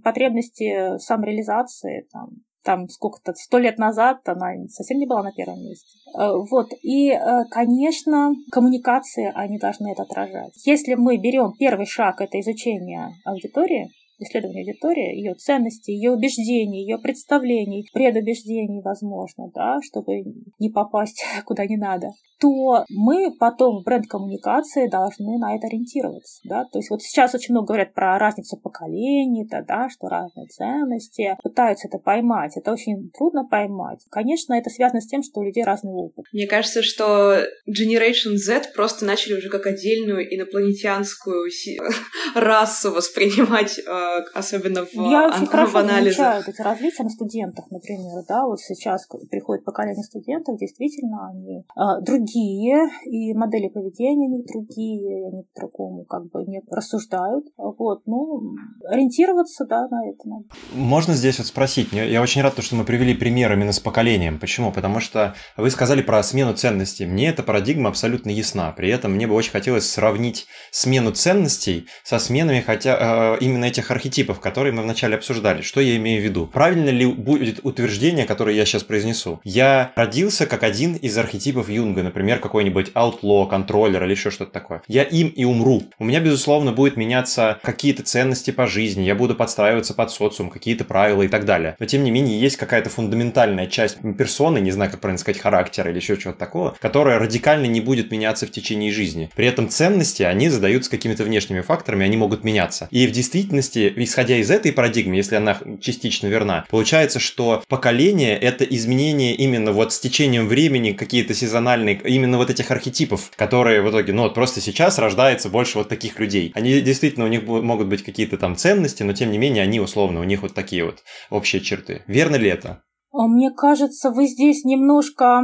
потребности самореализации, там, там сколько-то, сто лет назад она совсем не была на первом месте. Э, вот. И, э, конечно, коммуникации, они должны это отражать. Если мы берем первый шаг, это изучение аудитории, исследование аудитории, ее ценности, ее убеждений, ее представлений, предубеждений, возможно, да, чтобы не попасть куда не надо, то мы потом в бренд-коммуникации должны на это ориентироваться. Да? То есть вот сейчас очень много говорят про разницу поколений, да, да, что разные ценности, пытаются это поймать. Это очень трудно поймать. Конечно, это связано с тем, что у людей разный опыт. Мне кажется, что Generation Z просто начали уже как отдельную инопланетянскую расу воспринимать э, особенно в, Я очень хорошо замечаю эти различия на студентах, например, да, вот сейчас приходит поколение студентов, действительно, они э, другие, и модели поведения у них другие, они по-другому как бы не рассуждают, вот, ну, ориентироваться, да, на это надо. Можно здесь вот спросить, я очень рад, что мы привели пример именно с поколением, почему? Потому что вы сказали про смену ценностей, мне эта парадигма абсолютно ясна, при этом мне бы очень хотелось сравнить смену ценностей со сменами хотя, э, именно этих архетипов архетипов, которые мы вначале обсуждали. Что я имею в виду? Правильно ли будет утверждение, которое я сейчас произнесу? Я родился как один из архетипов Юнга, например, какой-нибудь outlaw, контроллер или еще что-то такое. Я им и умру. У меня, безусловно, будет меняться какие-то ценности по жизни, я буду подстраиваться под социум, какие-то правила и так далее. Но, тем не менее, есть какая-то фундаментальная часть персоны, не знаю, как правильно сказать, характера или еще чего-то такого, которая радикально не будет меняться в течение жизни. При этом ценности, они задаются какими-то внешними факторами, они могут меняться. И в действительности исходя из этой парадигмы, если она частично верна, получается, что поколение – это изменение именно вот с течением времени, какие-то сезональные, именно вот этих архетипов, которые в итоге, ну вот просто сейчас рождается больше вот таких людей. Они действительно, у них могут быть какие-то там ценности, но тем не менее они условно, у них вот такие вот общие черты. Верно ли это? А мне кажется, вы здесь немножко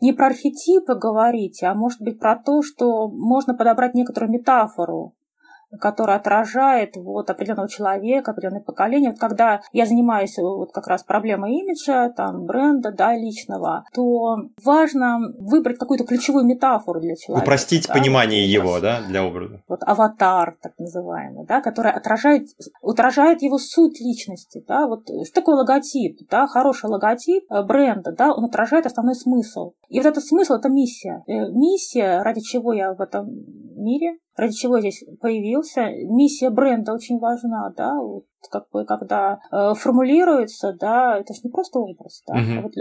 не про архетипы говорите, а может быть про то, что можно подобрать некоторую метафору который отражает вот определенного человека, определенное поколение. Вот когда я занимаюсь вот как раз проблемой имиджа, там, бренда, да, личного, то важно выбрать какую-то ключевую метафору для человека. Упростить да, понимание его, да, для образа. Вот аватар, так называемый, да, который отражает, отражает его суть личности, да, вот что такое логотип, да, хороший логотип э, бренда, да, он отражает основной смысл. И вот этот смысл – это миссия. Э, миссия, ради чего я в этом мире, ради чего здесь появился. Миссия бренда очень важна, да, вот как бы, когда э, формулируется, да, это же не просто образ, да. Uh-huh. Вот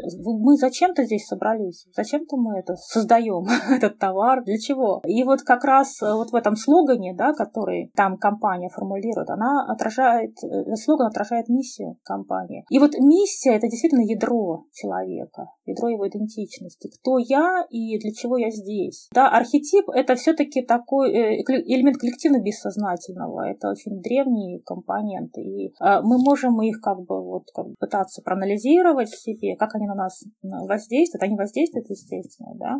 мы зачем-то здесь собрались, зачем-то мы это создаем, этот товар, для чего? И вот как раз э, вот в этом слогане, да, который там компания формулирует, она отражает, э, слоган отражает миссию компании. И вот миссия – это действительно ядро человека, ядро его идентичности. Кто я и для чего я здесь. Да, архетип – это все таки такой элемент коллективно-бессознательного. Это очень древние компоненты. И а, мы можем их как бы вот как бы пытаться проанализировать в себе, как они на нас воздействуют. Они воздействуют, естественно, да.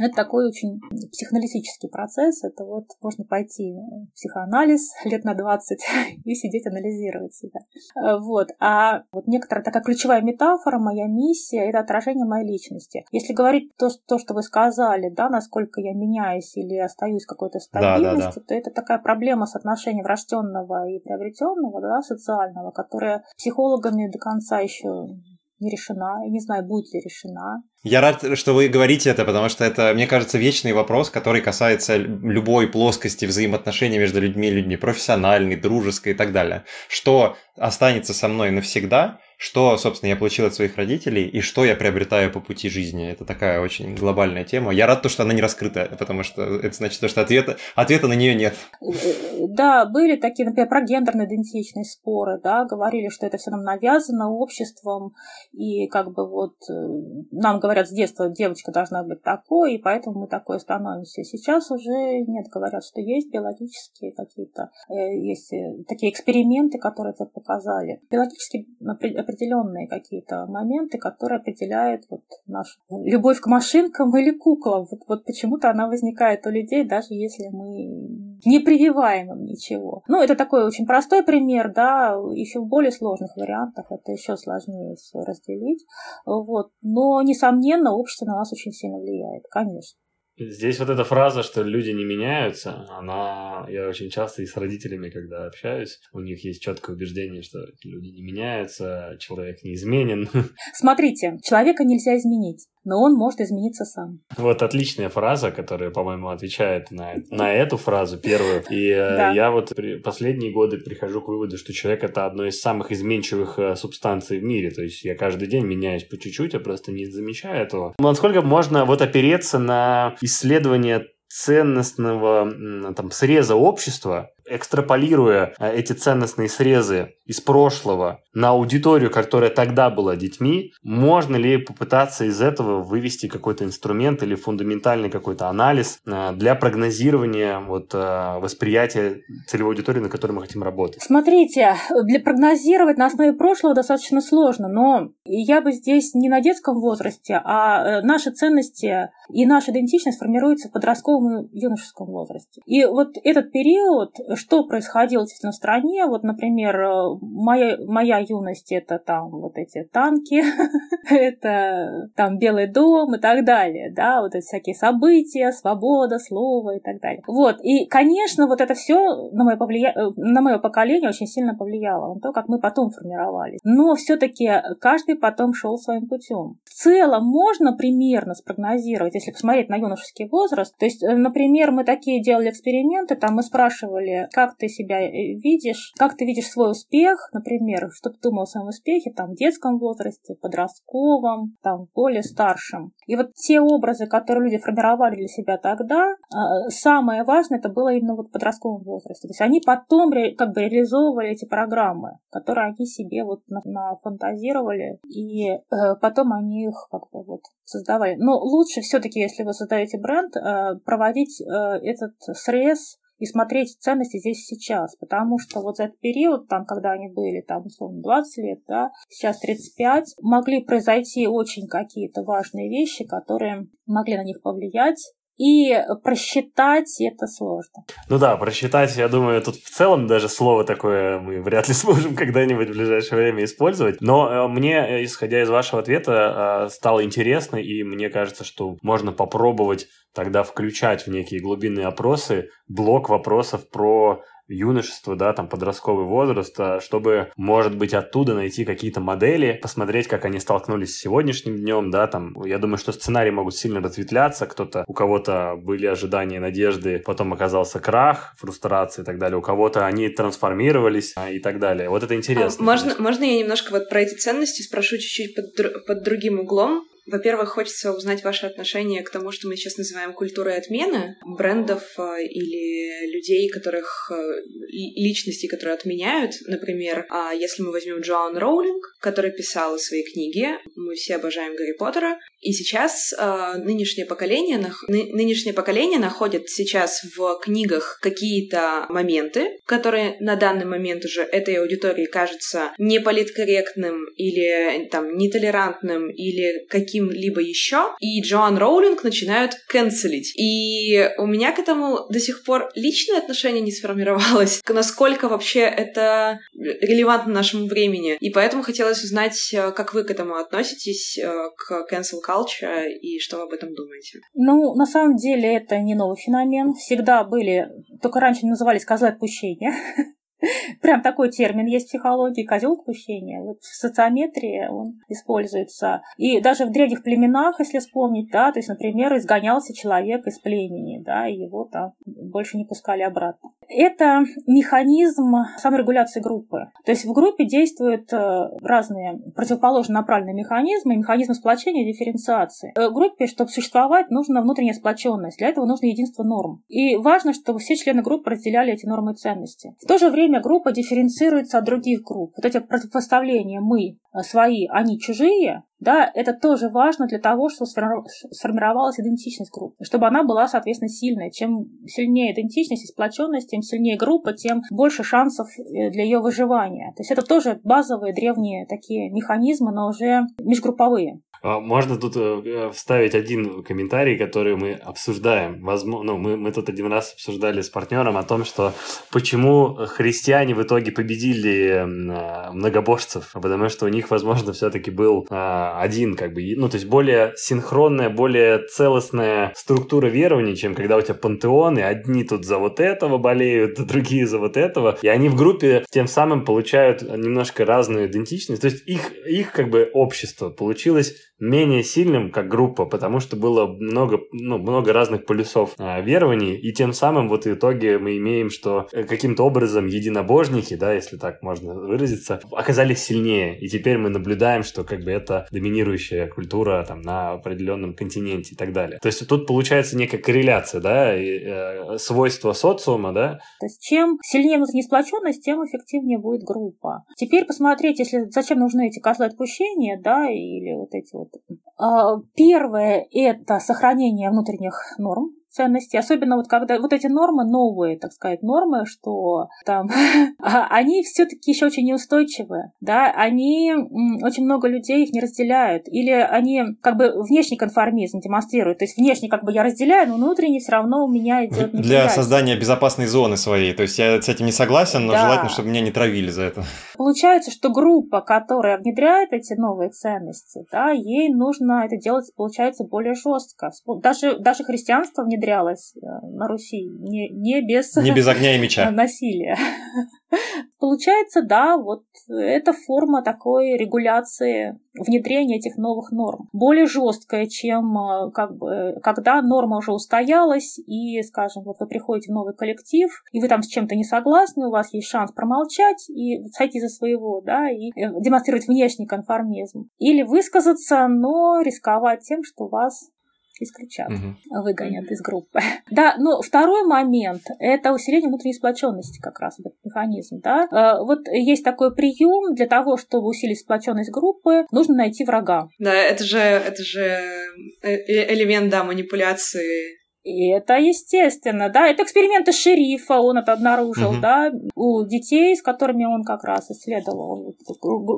Это такой очень психоаналитический процесс. Это вот можно пойти в психоанализ лет на 20 и сидеть анализировать себя. Э, вот. А вот некоторая такая ключевая метафора, моя миссия, это отражение моей личности. Если говорить то, то что вы сказали, да, насколько я меняюсь или остаюсь какой-то стабильности, да, да, да. то это такая проблема соотношения врожденного и приобретенного, да, социального, которая психологами до конца еще не решена. Я не знаю, будет ли решена. Я рад, что вы говорите это, потому что это, мне кажется, вечный вопрос, который касается любой плоскости взаимоотношений между людьми и людьми, профессиональной, дружеской и так далее. Что останется со мной навсегда, что, собственно, я получил от своих родителей и что я приобретаю по пути жизни. Это такая очень глобальная тема. Я рад, то, что она не раскрыта, потому что это значит, что ответа, ответа на нее нет. Да, были такие, например, про гендерную идентичность споры, да, говорили, что это все нам навязано обществом, и как бы вот э, нам говорят с детства, девочка должна быть такой, и поэтому мы такой становимся. Сейчас уже нет, говорят, что есть биологические какие-то, э, есть э, такие эксперименты, которые это показали. Биологически определенные какие-то моменты, которые определяют вот нашу любовь к машинкам или куклам. Вот, вот почему-то она возникает у людей, даже если мы не прививаем им ничего. Ну, это такой очень простой пример, да, еще в более сложных вариантах это еще сложнее все разделить. Вот. Но, несомненно, общество на нас очень сильно влияет, конечно. Здесь вот эта фраза, что люди не меняются, она... Я очень часто и с родителями, когда общаюсь, у них есть четкое убеждение, что люди не меняются, человек неизменен. Смотрите, человека нельзя изменить но он может измениться сам. Вот отличная фраза, которая, по-моему, отвечает на, на эту фразу первую. И э, да. я вот при, последние годы прихожу к выводу, что человек это одно из самых изменчивых э, субстанций в мире. То есть я каждый день меняюсь по чуть-чуть, я просто не замечаю этого. Но насколько можно вот опереться на исследование ценностного там, среза общества, экстраполируя э, эти ценностные срезы из прошлого на аудиторию, которая тогда была детьми, можно ли попытаться из этого вывести какой-то инструмент или фундаментальный какой-то анализ э, для прогнозирования вот, э, восприятия целевой аудитории, на которой мы хотим работать? Смотрите, для прогнозировать на основе прошлого достаточно сложно, но я бы здесь не на детском возрасте, а наши ценности и наша идентичность формируется в подростковом и юношеском возрасте. И вот этот период, что происходило в стране, вот, например, моя, моя юность это там вот эти танки, это там Белый дом и так далее, да, вот эти всякие события, свобода, слово и так далее. Вот, и, конечно, вот это все на мое, повлия... на мое поколение очень сильно повлияло, на то, как мы потом формировались. Но все-таки каждый потом шел своим путем. В целом можно примерно спрогнозировать, если посмотреть на юношеский возраст, то есть, э, например, мы такие делали эксперименты, там мы спрашивали, как ты себя э, видишь, как ты видишь свой успех, например, что ты думал о своем успехе там в детском возрасте, подростковом, там более старшем. И вот те образы, которые люди формировали для себя тогда, э, самое важное это было именно вот в подростковом возрасте. То есть они потом как бы реализовывали эти программы, которые они себе вот нафантазировали, и потом они их как бы вот создавали. Но лучше все-таки, если вы создаете бренд, э, проводить э, этот срез и смотреть ценности здесь сейчас, потому что вот за этот период, там, когда они были, там, условно, 20 лет, да, сейчас 35, могли произойти очень какие-то важные вещи, которые могли на них повлиять, и просчитать это сложно. Ну да, просчитать, я думаю, тут в целом даже слово такое мы вряд ли сможем когда-нибудь в ближайшее время использовать. Но э, мне, исходя из вашего ответа, э, стало интересно, и мне кажется, что можно попробовать тогда включать в некие глубинные опросы блок вопросов про юношество, да, там подростковый возраст, а, чтобы, может быть, оттуда найти какие-то модели, посмотреть, как они столкнулись с сегодняшним днем, да, там, я думаю, что сценарии могут сильно разветвляться, кто-то, у кого-то были ожидания, надежды, потом оказался крах, фрустрация и так далее, у кого-то они трансформировались а, и так далее. Вот это интересно. А, можно, можно я немножко вот про эти ценности спрошу чуть-чуть под, под другим углом? Во-первых, хочется узнать ваше отношение к тому, что мы сейчас называем культурой отмены брендов э, или людей, которых э, личностей, которые отменяют. Например, а, если мы возьмем Джоан Роулинг, которая писала свои книги, мы все обожаем Гарри Поттера, и сейчас э, нынешнее поколение нынешнее поколение находит сейчас в книгах какие-то моменты, которые на данный момент уже этой аудитории кажутся неполиткорректным или там нетолерантным или каким каким-либо еще, и Джоан Роулинг начинают канцелить. И у меня к этому до сих пор личное отношение не сформировалось, насколько вообще это релевантно нашему времени. И поэтому хотелось узнать, э, как вы к этому относитесь, э, к cancel culture, и что вы об этом думаете. Ну, на самом деле это не новый феномен. Всегда были, только раньше назывались козлы отпущения. Прям такой термин есть в психологии, козел отпущения. Вот в социометрии он используется. И даже в древних племенах, если вспомнить, да, то есть, например, изгонялся человек из племени, да, и его там больше не пускали обратно. Это механизм саморегуляции группы. То есть в группе действуют э, разные противоположно направленные механизмы, механизмы сплочения и дифференциации. В группе, чтобы существовать, нужна внутренняя сплоченность. Для этого нужно единство норм. И важно, чтобы все члены группы разделяли эти нормы и ценности. В то же время время группа дифференцируется от других групп. Вот эти противопоставления мы свои, они чужие, да, это тоже важно для того, чтобы сформировалась идентичность группы, чтобы она была, соответственно, сильной. Чем сильнее идентичность и сплоченность, тем сильнее группа, тем больше шансов э, для ее выживания. То есть это тоже базовые древние такие механизмы, но уже межгрупповые. А, можно тут э, вставить один комментарий, который мы обсуждаем. Возможно, ну, мы, мы тут один раз обсуждали с партнером о том, что почему христиане в итоге победили а, многобожцев, потому что у них, возможно, все-таки был а, один, как бы, ну, то есть более синхронная, более целостная структура верований, чем когда у тебя пантеон, и одни тут за вот этого болеют, другие за вот этого, и они в группе тем самым получают немножко разную идентичность. То есть их, их как бы общество получилось менее сильным как группа, потому что было много, ну, много разных полюсов а, верований, и тем самым вот в итоге мы имеем, что э, каким-то образом единобожники, да, если так можно выразиться, оказались сильнее, и теперь мы наблюдаем, что как бы это доминирующая культура там на определенном континенте и так далее. То есть тут получается некая корреляция, да, и, э, свойства социума, да. То есть чем сильнее внутренняя сплоченность, тем эффективнее будет группа. Теперь посмотреть, если зачем нужны эти козлы отпущения, да, или вот эти вот а, первое – это сохранение внутренних норм, ценности, особенно вот когда вот эти нормы новые, так сказать, нормы, что там а, они все-таки еще очень неустойчивые, да, они очень много людей их не разделяют, или они как бы внешний конформизм демонстрируют, то есть внешне как бы я разделяю, но внутренне все равно у меня идет Для создания безопасной зоны своей, то есть я с этим не согласен, но да. желательно, чтобы меня не травили за это. Получается, что группа, которая внедряет эти новые ценности, да, ей нужно это делать, получается, более жестко. Даже, даже христианство внедряет внедрялась э, на Руси не, не без... Не без огня и меча. Насилия. Получается, да, вот это форма такой регуляции внедрения этих новых норм. Более жесткая, чем э, как бы, когда норма уже устоялась, и, скажем, вот вы приходите в новый коллектив, и вы там с чем-то не согласны, у вас есть шанс промолчать и сойти за своего, да, и э, демонстрировать внешний конформизм. Или высказаться, но рисковать тем, что вас исключат, угу. выгонят из группы. Да, но второй момент – это усиление внутренней сплоченности как раз, этот механизм. Да? Э, вот есть такой прием для того, чтобы усилить сплоченность группы, нужно найти врага. Да, это же, это же э, элемент, да, манипуляции И это естественно, да. Это эксперименты шерифа, он это обнаружил, угу. да, у детей, с которыми он как раз исследовал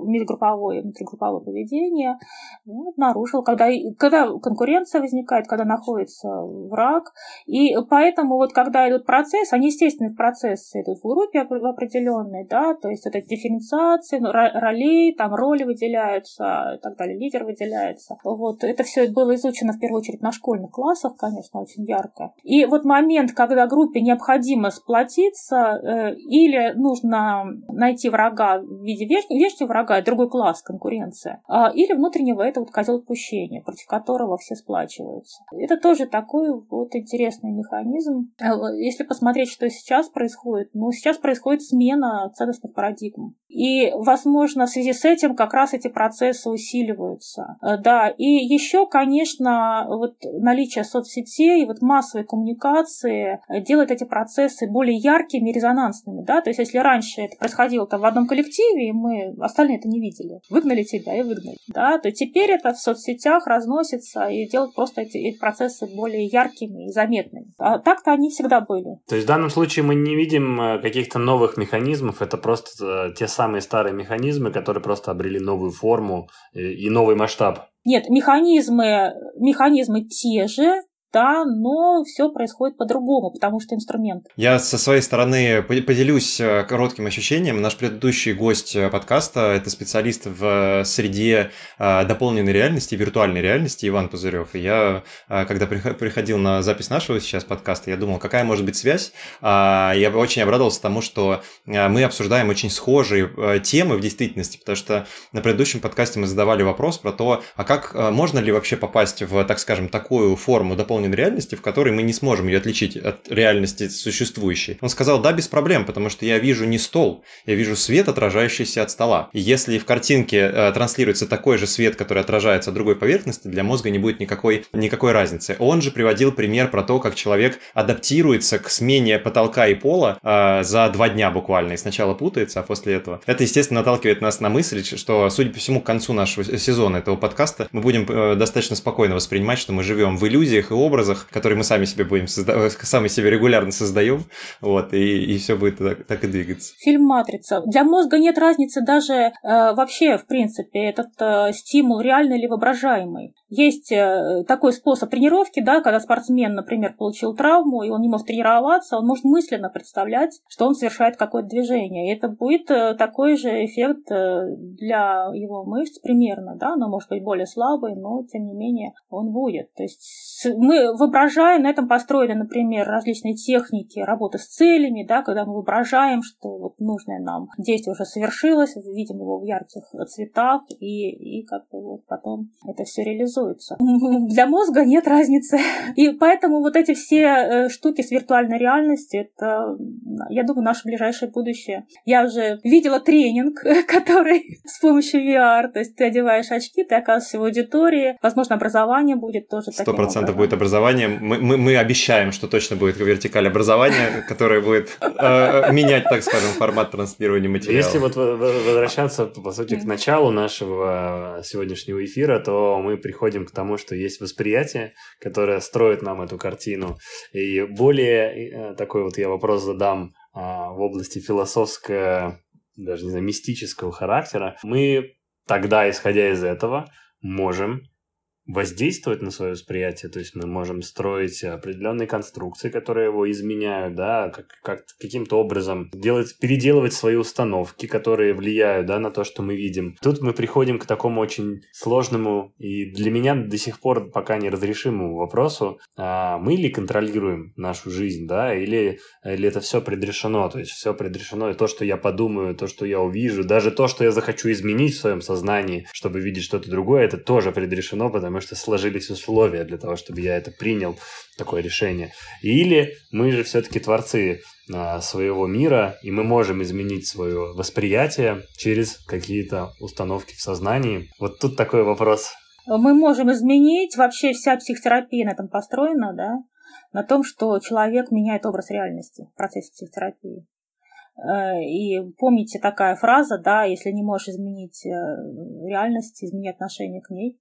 межгрупповое, внутригрупповое поведение, он обнаружил, когда, когда конкуренция возникает, когда находится враг. И поэтому вот когда идут процессы, они естественные процессы идут в группе определенной, да, то есть это дифференциация, ну, ролей, там роли выделяются и так далее, лидер выделяется. Вот это все было изучено в первую очередь на школьных классах, конечно, очень ярко. И вот момент, когда группе необходимо сплотиться, э, или нужно найти врага в виде внешнего, врага, другой класс, конкуренция, а, или внутреннего, это вот козел отпущения, против которого все сплачиваются. Это тоже такой вот интересный механизм. Э, если посмотреть, что сейчас происходит, ну, сейчас происходит смена ценностных парадигм. И, возможно, в связи с этим как раз эти процессы усиливаются. Э, да, и еще, конечно, вот наличие соцсетей, вот массовой коммуникации э, делает эти процессы более яркими и резонансными, да, то есть если раньше это происходило там в одном коллективе, и мы остальные это не видели, выгнали тебя и выгнали, да, то теперь это в соцсетях разносится и делает просто эти, эти процессы более яркими и заметными. А так-то они всегда были. То есть в данном случае мы не видим э, каких-то новых механизмов, это просто те самые старые механизмы, которые просто обрели новую форму и новый масштаб. Нет, механизмы, механизмы те же, да, но все происходит по-другому, потому что инструмент. Я со своей стороны поделюсь э, коротким ощущением. Наш предыдущий гость э, подкаста – это специалист в среде э, дополненной реальности, виртуальной реальности Иван Пузырев. И я, когда приходил на запись нашего сейчас подкаста, я думал, какая может быть связь. А, я очень обрадовался тому, что мы обсуждаем очень схожие темы в действительности, потому что на предыдущем подкасте мы задавали вопрос про то, а как можно ли вообще попасть в, так скажем, такую форму дополненной дополненной реальности, в которой мы не сможем ее отличить от реальности существующей. Он сказал, да, без проблем, потому что я вижу не стол, я вижу свет, отражающийся от стола. И если в картинке э, транслируется такой же свет, который отражается от другой поверхности, для мозга не будет никакой, никакой разницы. Он же приводил пример про то, как человек адаптируется к смене потолка и пола э, за два дня буквально, и сначала путается, а после этого. Это, естественно, наталкивает нас на мысль, что, судя по всему, к концу нашего сезона этого подкаста мы будем э, достаточно спокойно воспринимать, что мы живем в иллюзиях и образах, которые мы сами себе будем создавать, сами себе регулярно создаем, вот, и, и все будет так, так и двигаться. Фильм «Матрица». Для мозга нет разницы даже э, вообще, в принципе, этот э, стимул реальный или воображаемый. Есть э, такой способ тренировки, да, когда спортсмен, например, получил травму, и он не может тренироваться, он может мысленно представлять, что он совершает какое-то движение. И это будет э, такой же эффект э, для его мышц примерно, да, оно может быть более слабый, но тем не менее он будет. То есть мы воображаем, на этом построены, например, различные техники работы с целями, да, когда мы воображаем, что вот нужное нам действие уже совершилось, видим его в ярких цветах, и, и как-то вот потом это все реализуется. Для мозга нет разницы. И поэтому вот эти все э, штуки с виртуальной реальностью, это, я думаю, наше ближайшее будущее. Я уже видела тренинг, который с помощью VR, то есть ты одеваешь очки, ты оказываешься в аудитории, возможно, образование будет тоже Сто процентов будет образование образования. Мы, мы, мы обещаем, что точно будет вертикаль образования, которая будет э, менять, так скажем, формат транслирования материала. Если вот возвращаться, по сути, к началу нашего сегодняшнего эфира, то мы приходим к тому, что есть восприятие, которое строит нам эту картину. И более э, такой вот я вопрос задам в области философского, даже не знаю, мистического характера. Мы тогда, исходя из этого, можем воздействовать на свое восприятие, то есть мы можем строить определенные конструкции, которые его изменяют, да, как, как каким-то образом делать, переделывать свои установки, которые влияют, да, на то, что мы видим. Тут мы приходим к такому очень сложному и для меня до сих пор пока неразрешимому вопросу, а мы ли контролируем нашу жизнь, да, или, или это все предрешено, то есть все предрешено, и то, что я подумаю, то, что я увижу, даже то, что я захочу изменить в своем сознании, чтобы видеть что-то другое, это тоже предрешено, потому что сложились условия для того, чтобы я это принял, такое решение. Или мы же все-таки творцы а, своего мира, и мы можем изменить свое восприятие через какие-то установки в сознании. Вот тут такой вопрос. Мы можем изменить, вообще вся психотерапия на этом построена, да, на том, что человек меняет образ реальности в процессе психотерапии. Э, и помните такая фраза, да, если не можешь изменить э, реальность, измени отношение к ней.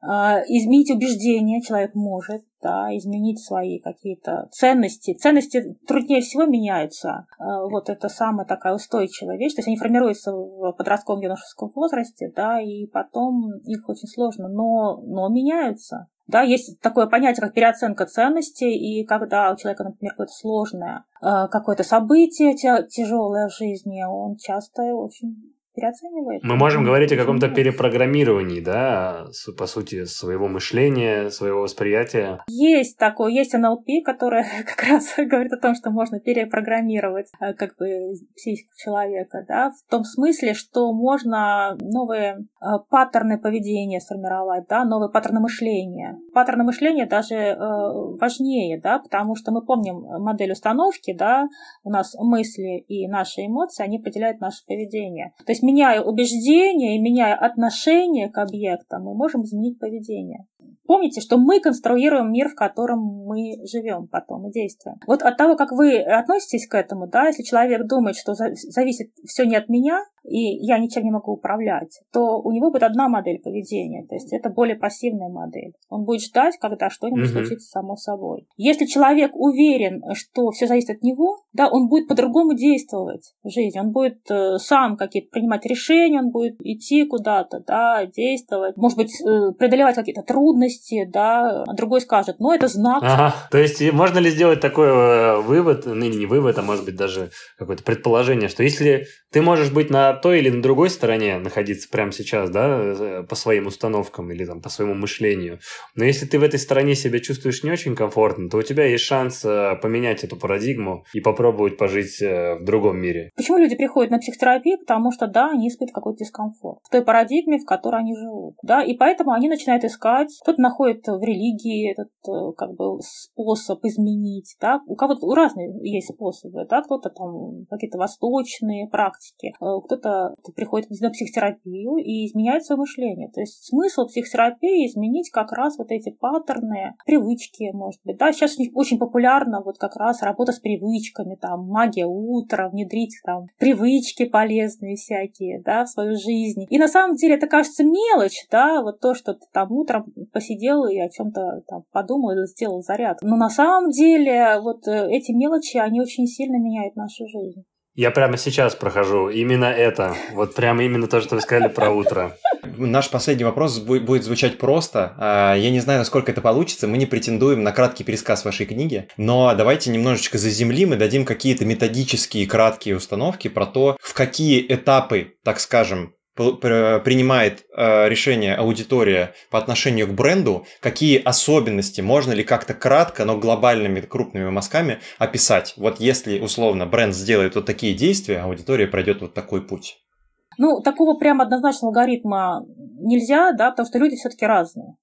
А, изменить убеждения человек может, да, изменить свои какие-то ценности. Ценности труднее всего меняются. Э, вот это самая такая устойчивая вещь. То есть они формируются в подростковом юношеском возрасте, да, и потом их очень сложно, но, но меняются. Да, есть такое понятие, как переоценка ценностей, и когда у человека, например, какое-то сложное э, какое-то событие тяжелое в жизни, он часто очень переоценивает. Мы можем говорить о каком-то перепрограммировании, да, по сути, своего мышления, своего восприятия. Есть такое, есть НЛП, которое как раз говорит о том, что можно перепрограммировать э, как бы психику человека, да, в том смысле, что можно новые э, паттерны поведения сформировать, да, новые паттерны мышления. Паттерны мышления даже э, важнее, да, потому что мы помним модель установки, да, у нас мысли и наши эмоции, они определяют наше поведение. То есть есть, меняя убеждения и меняя отношение к объектам, мы можем изменить поведение. Помните, что мы конструируем мир, в котором мы живем потом и действуем. Вот от того, как вы относитесь к этому, да, если человек думает, что зависит все не от меня, и я ничем не могу управлять, то у него будет одна модель поведения, то есть это более пассивная модель. Он будет ждать, когда что-нибудь угу. случится само собой. Если человек уверен, что все зависит от него, да, он будет по-другому действовать в жизни, он будет э, сам какие-то принимать решения, он будет идти куда-то, да, действовать, может быть, э, преодолевать какие-то трудности, да, а другой скажет, ну, это знак. Ага. То есть можно ли сделать такой э, вывод, ну, не вывод, а может быть даже какое-то предположение, что если ты можешь быть на той или на другой стороне находиться прямо сейчас, да, э, по своим установкам или там по своему мышлению. Но если ты в этой стороне себя чувствуешь не очень комфортно, то у тебя есть шанс э, поменять эту парадигму и попробовать пожить э, в другом мире. Почему люди приходят на психотерапию? Потому что, да, они испытывают какой-то дискомфорт в той парадигме, в которой они живут. Да, и поэтому они начинают искать, кто-то находит в религии этот как бы способ изменить, да, у кого-то разные есть способы, да, кто-то там какие-то восточные практики, кто-то кто-то приходит на психотерапию и изменяет свое мышление. То есть смысл психотерапии изменить как раз вот эти паттерны, привычки, может быть. Да, сейчас очень популярна вот как раз работа с привычками, там, магия утра, внедрить там привычки полезные всякие, да, в свою жизнь. И на самом деле это кажется мелочь, да, вот то, что ты там утром посидел и о чем-то там подумал или сделал заряд. Но на самом деле вот э, эти мелочи, они очень сильно меняют нашу жизнь. Я прямо сейчас прохожу именно это. Вот прямо именно то, что вы сказали про утро. Наш последний вопрос будет звучать просто. А, я не знаю, насколько это получится. Мы не претендуем на краткий пересказ вашей книги, но давайте немножечко заземлим и дадим какие-то методические краткие установки про то, в какие этапы, так скажем, принимает э, решение аудитория по отношению к бренду, какие особенности можно ли как-то кратко, но глобальными крупными мазками описать. Вот если условно бренд сделает вот такие действия, аудитория пройдет вот такой путь. Ну, такого прям однозначного алгоритма нельзя, да, потому что люди все-таки разные.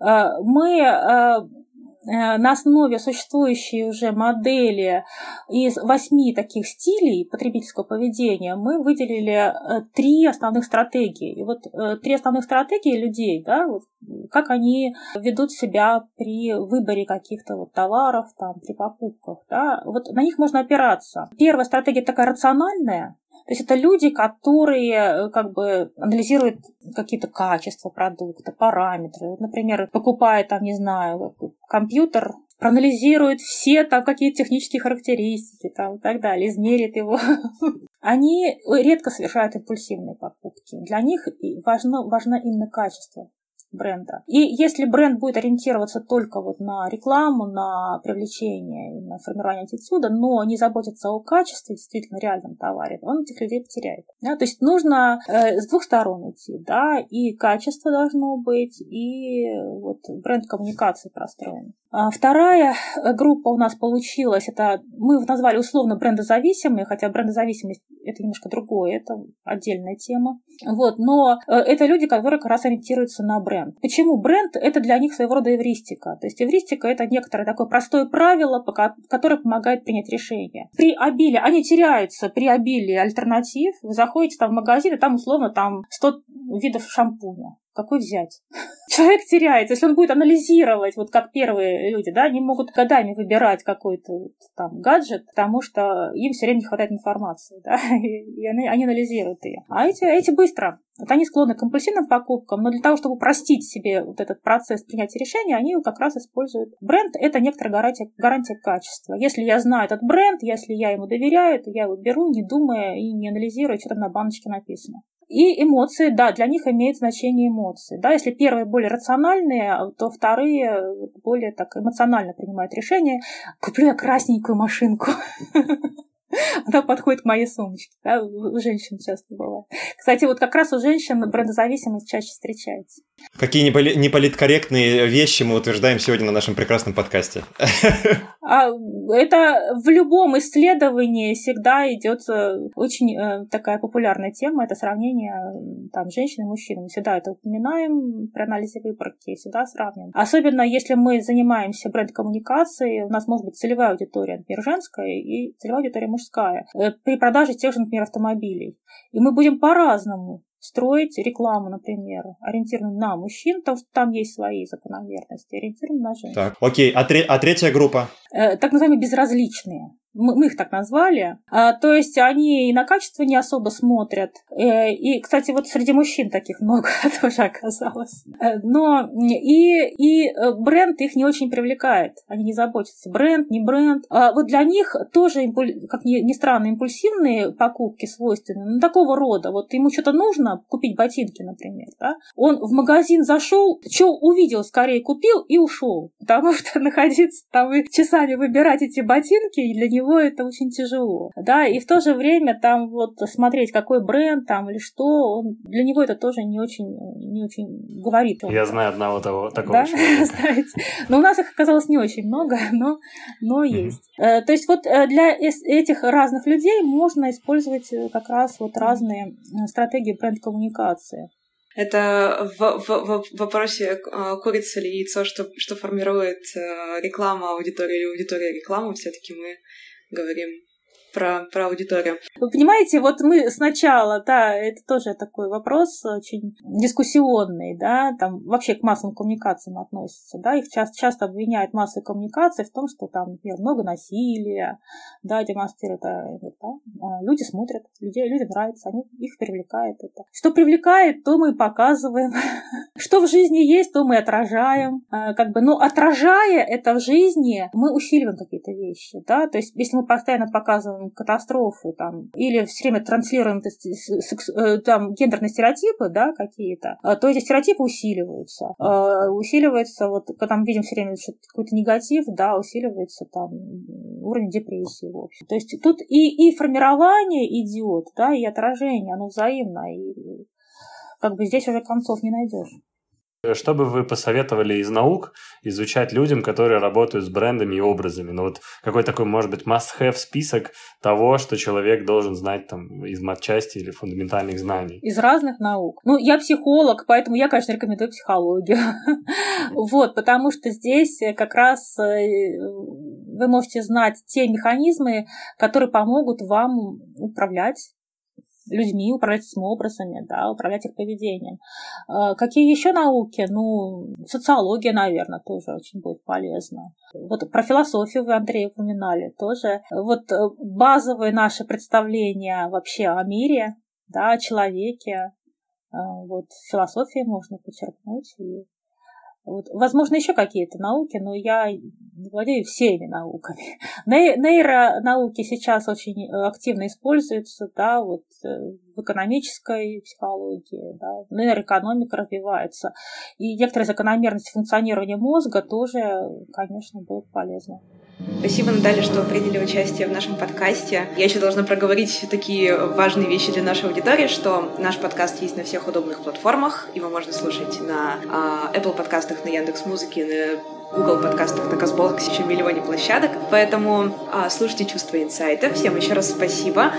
Э, мы Э, на основе существующей уже модели из восьми таких стилей потребительского поведения мы выделили э, три основных стратегии. И вот э, три основных стратегии людей, да, вот, как они ведут себя при выборе каких-то вот товаров, там, при покупках, да, вот на них можно опираться. Первая стратегия такая рациональная, то есть это люди, которые э, как бы анализируют какие-то качества продукта, параметры. Например, покупая там, не знаю, компьютер, проанализирует все там какие технические характеристики там, и так далее, измерит его. Они редко совершают импульсивные покупки. Для них важно, важно именно качество бренда. И если бренд будет ориентироваться только вот на рекламу, на привлечение, на формирование аттитюда, но не заботиться о качестве, действительно реальном товаре, он этих людей потеряет. Да? То есть нужно э, с двух сторон идти, да, и качество должно быть, и вот бренд коммуникации простроен. А вторая э, группа у нас получилась, это мы назвали условно брендозависимые, хотя брендозависимость это немножко другое, это отдельная тема. Вот, но э, это люди, которые как раз ориентируются на бренд. Почему? Бренд – это для них своего рода эвристика. То есть эвристика – это некоторое такое простое правило, которое помогает принять решение. При обилии, они теряются при обилии альтернатив. Вы заходите там в магазин, и там условно там 100 видов шампуня. Какой взять? Человек теряется. Если он будет анализировать, вот как первые люди, да, они могут годами выбирать какой-то там гаджет, потому что им все время не хватает информации, да, и они, они анализируют ее. А эти, эти быстро. Вот они склонны к компульсивным покупкам, но для того, чтобы простить себе вот этот процесс принятия решения, они как раз используют бренд. Это некоторая гарантия, гарантия качества. Если я знаю этот бренд, если я ему доверяю, то я его беру, не думая и не анализируя, что там на баночке написано. И эмоции, да, для них имеют значение эмоции. Да, если первые более рациональные, то вторые более так эмоционально принимают решение. Куплю я красненькую машинку. Она подходит к моей сумочке. Да? У женщин часто бывает. Кстати, вот как раз у женщин брендозависимость чаще встречается. Какие неполиткорректные вещи мы утверждаем сегодня на нашем прекрасном подкасте? А это в любом исследовании всегда идет э, очень э, такая популярная тема. Это сравнение там, женщин и мужчин. Мы всегда это упоминаем при анализе выборки, всегда сравниваем. Особенно если мы занимаемся бренд-коммуникацией, у нас может быть целевая аудитория, например, женская, и целевая аудитория мужская. Э, при продаже тех же, например, автомобилей. И мы будем по-разному строить рекламу, например, ориентированную на мужчин, что там есть свои закономерности, ориентированную на женщин. Так, окей. А, тре- а третья группа? Э, так называемые безразличные мы их так назвали. А, то есть они и на качество не особо смотрят. Э, и, кстати, вот среди мужчин таких много тоже оказалось. Э, но и, и э, бренд их не очень привлекает. Они не заботятся. Бренд, не бренд. А вот для них тоже, как ни, ни странно, импульсивные покупки свойственны. Ну, такого рода. Вот ему что-то нужно, купить ботинки, например. Да? Он в магазин зашел, что увидел, скорее купил и ушел. Потому что находиться там и часами выбирать эти ботинки для него него это очень тяжело. Да, и в то же время там вот смотреть, какой бренд там или что, он, для него это тоже не очень, не очень говорит. Я знаю одного того, такого да? Знаете. Но у нас их оказалось не очень много, но, но есть. Mm-hmm. То есть вот э, для этих разных людей можно использовать э, как раз вот разные стратегии бренд-коммуникации. Это в, в, в вопросе курица или яйцо, что, что формирует реклама аудитории или аудитория рекламу, все-таки мы говорим про, про аудиторию. Вы понимаете, вот мы сначала, да, это тоже такой вопрос очень дискуссионный, да, там вообще к массовым коммуникациям относятся, да, их часто, часто обвиняют массовые коммуникации в том, что там, например, много насилия, да, демонстрируют, а, да, а люди смотрят, людей, людям нравится, они, их привлекает это. Что привлекает, то мы показываем, что в жизни есть, то мы отражаем, а, как бы, но отражая это в жизни, мы усиливаем какие-то вещи, да, то есть если мы постоянно показываем катастрофы там, или все время транслируем э, там гендерные стереотипы, да, какие-то, а, то эти стереотипы усиливаются. Усиливается, вот, когда мы видим все время какой-то негатив, да, усиливается там уровень депрессии, в общем. То есть тут и, и формирование идет, да, и отражение, оно взаимно, и как бы здесь уже концов не найдешь. Что бы вы посоветовали из наук изучать людям, которые работают с брендами и образами? Ну вот какой такой, может быть, must-have список того, что человек должен знать там из матчасти или фундаментальных знаний? Из разных наук. Ну, я психолог, поэтому я, конечно, рекомендую психологию. Вот, потому что здесь как раз э, вы можете знать те механизмы, которые помогут вам управлять людьми, управлять этими образами, да, управлять их поведением. А, какие еще науки? Ну, социология, наверное, тоже очень будет полезна. Вот про философию вы, Андрей, упоминали тоже. Вот э, базовые наши представления вообще о мире, да, о человеке, а, вот философии можно подчеркнуть и вот, возможно, еще какие-то науки, но я владею всеми науками. Нейронауки сейчас очень э, активно используются, да, вот э, в экономической психологии, да, нейроэкономика развивается. И некоторые закономерности функционирования мозга тоже, конечно, будут полезны. Спасибо, Наталья, что приняли участие в нашем подкасте. Я еще должна проговорить такие важные вещи для нашей аудитории, что наш подкаст есть на всех удобных платформах. Его можно слушать на э, Apple подкастах, на Яндекс Музыке, на Google подкастах, на Казболксе, еще миллионе площадок. Поэтому э, слушайте «Чувство инсайта». Всем еще раз спасибо.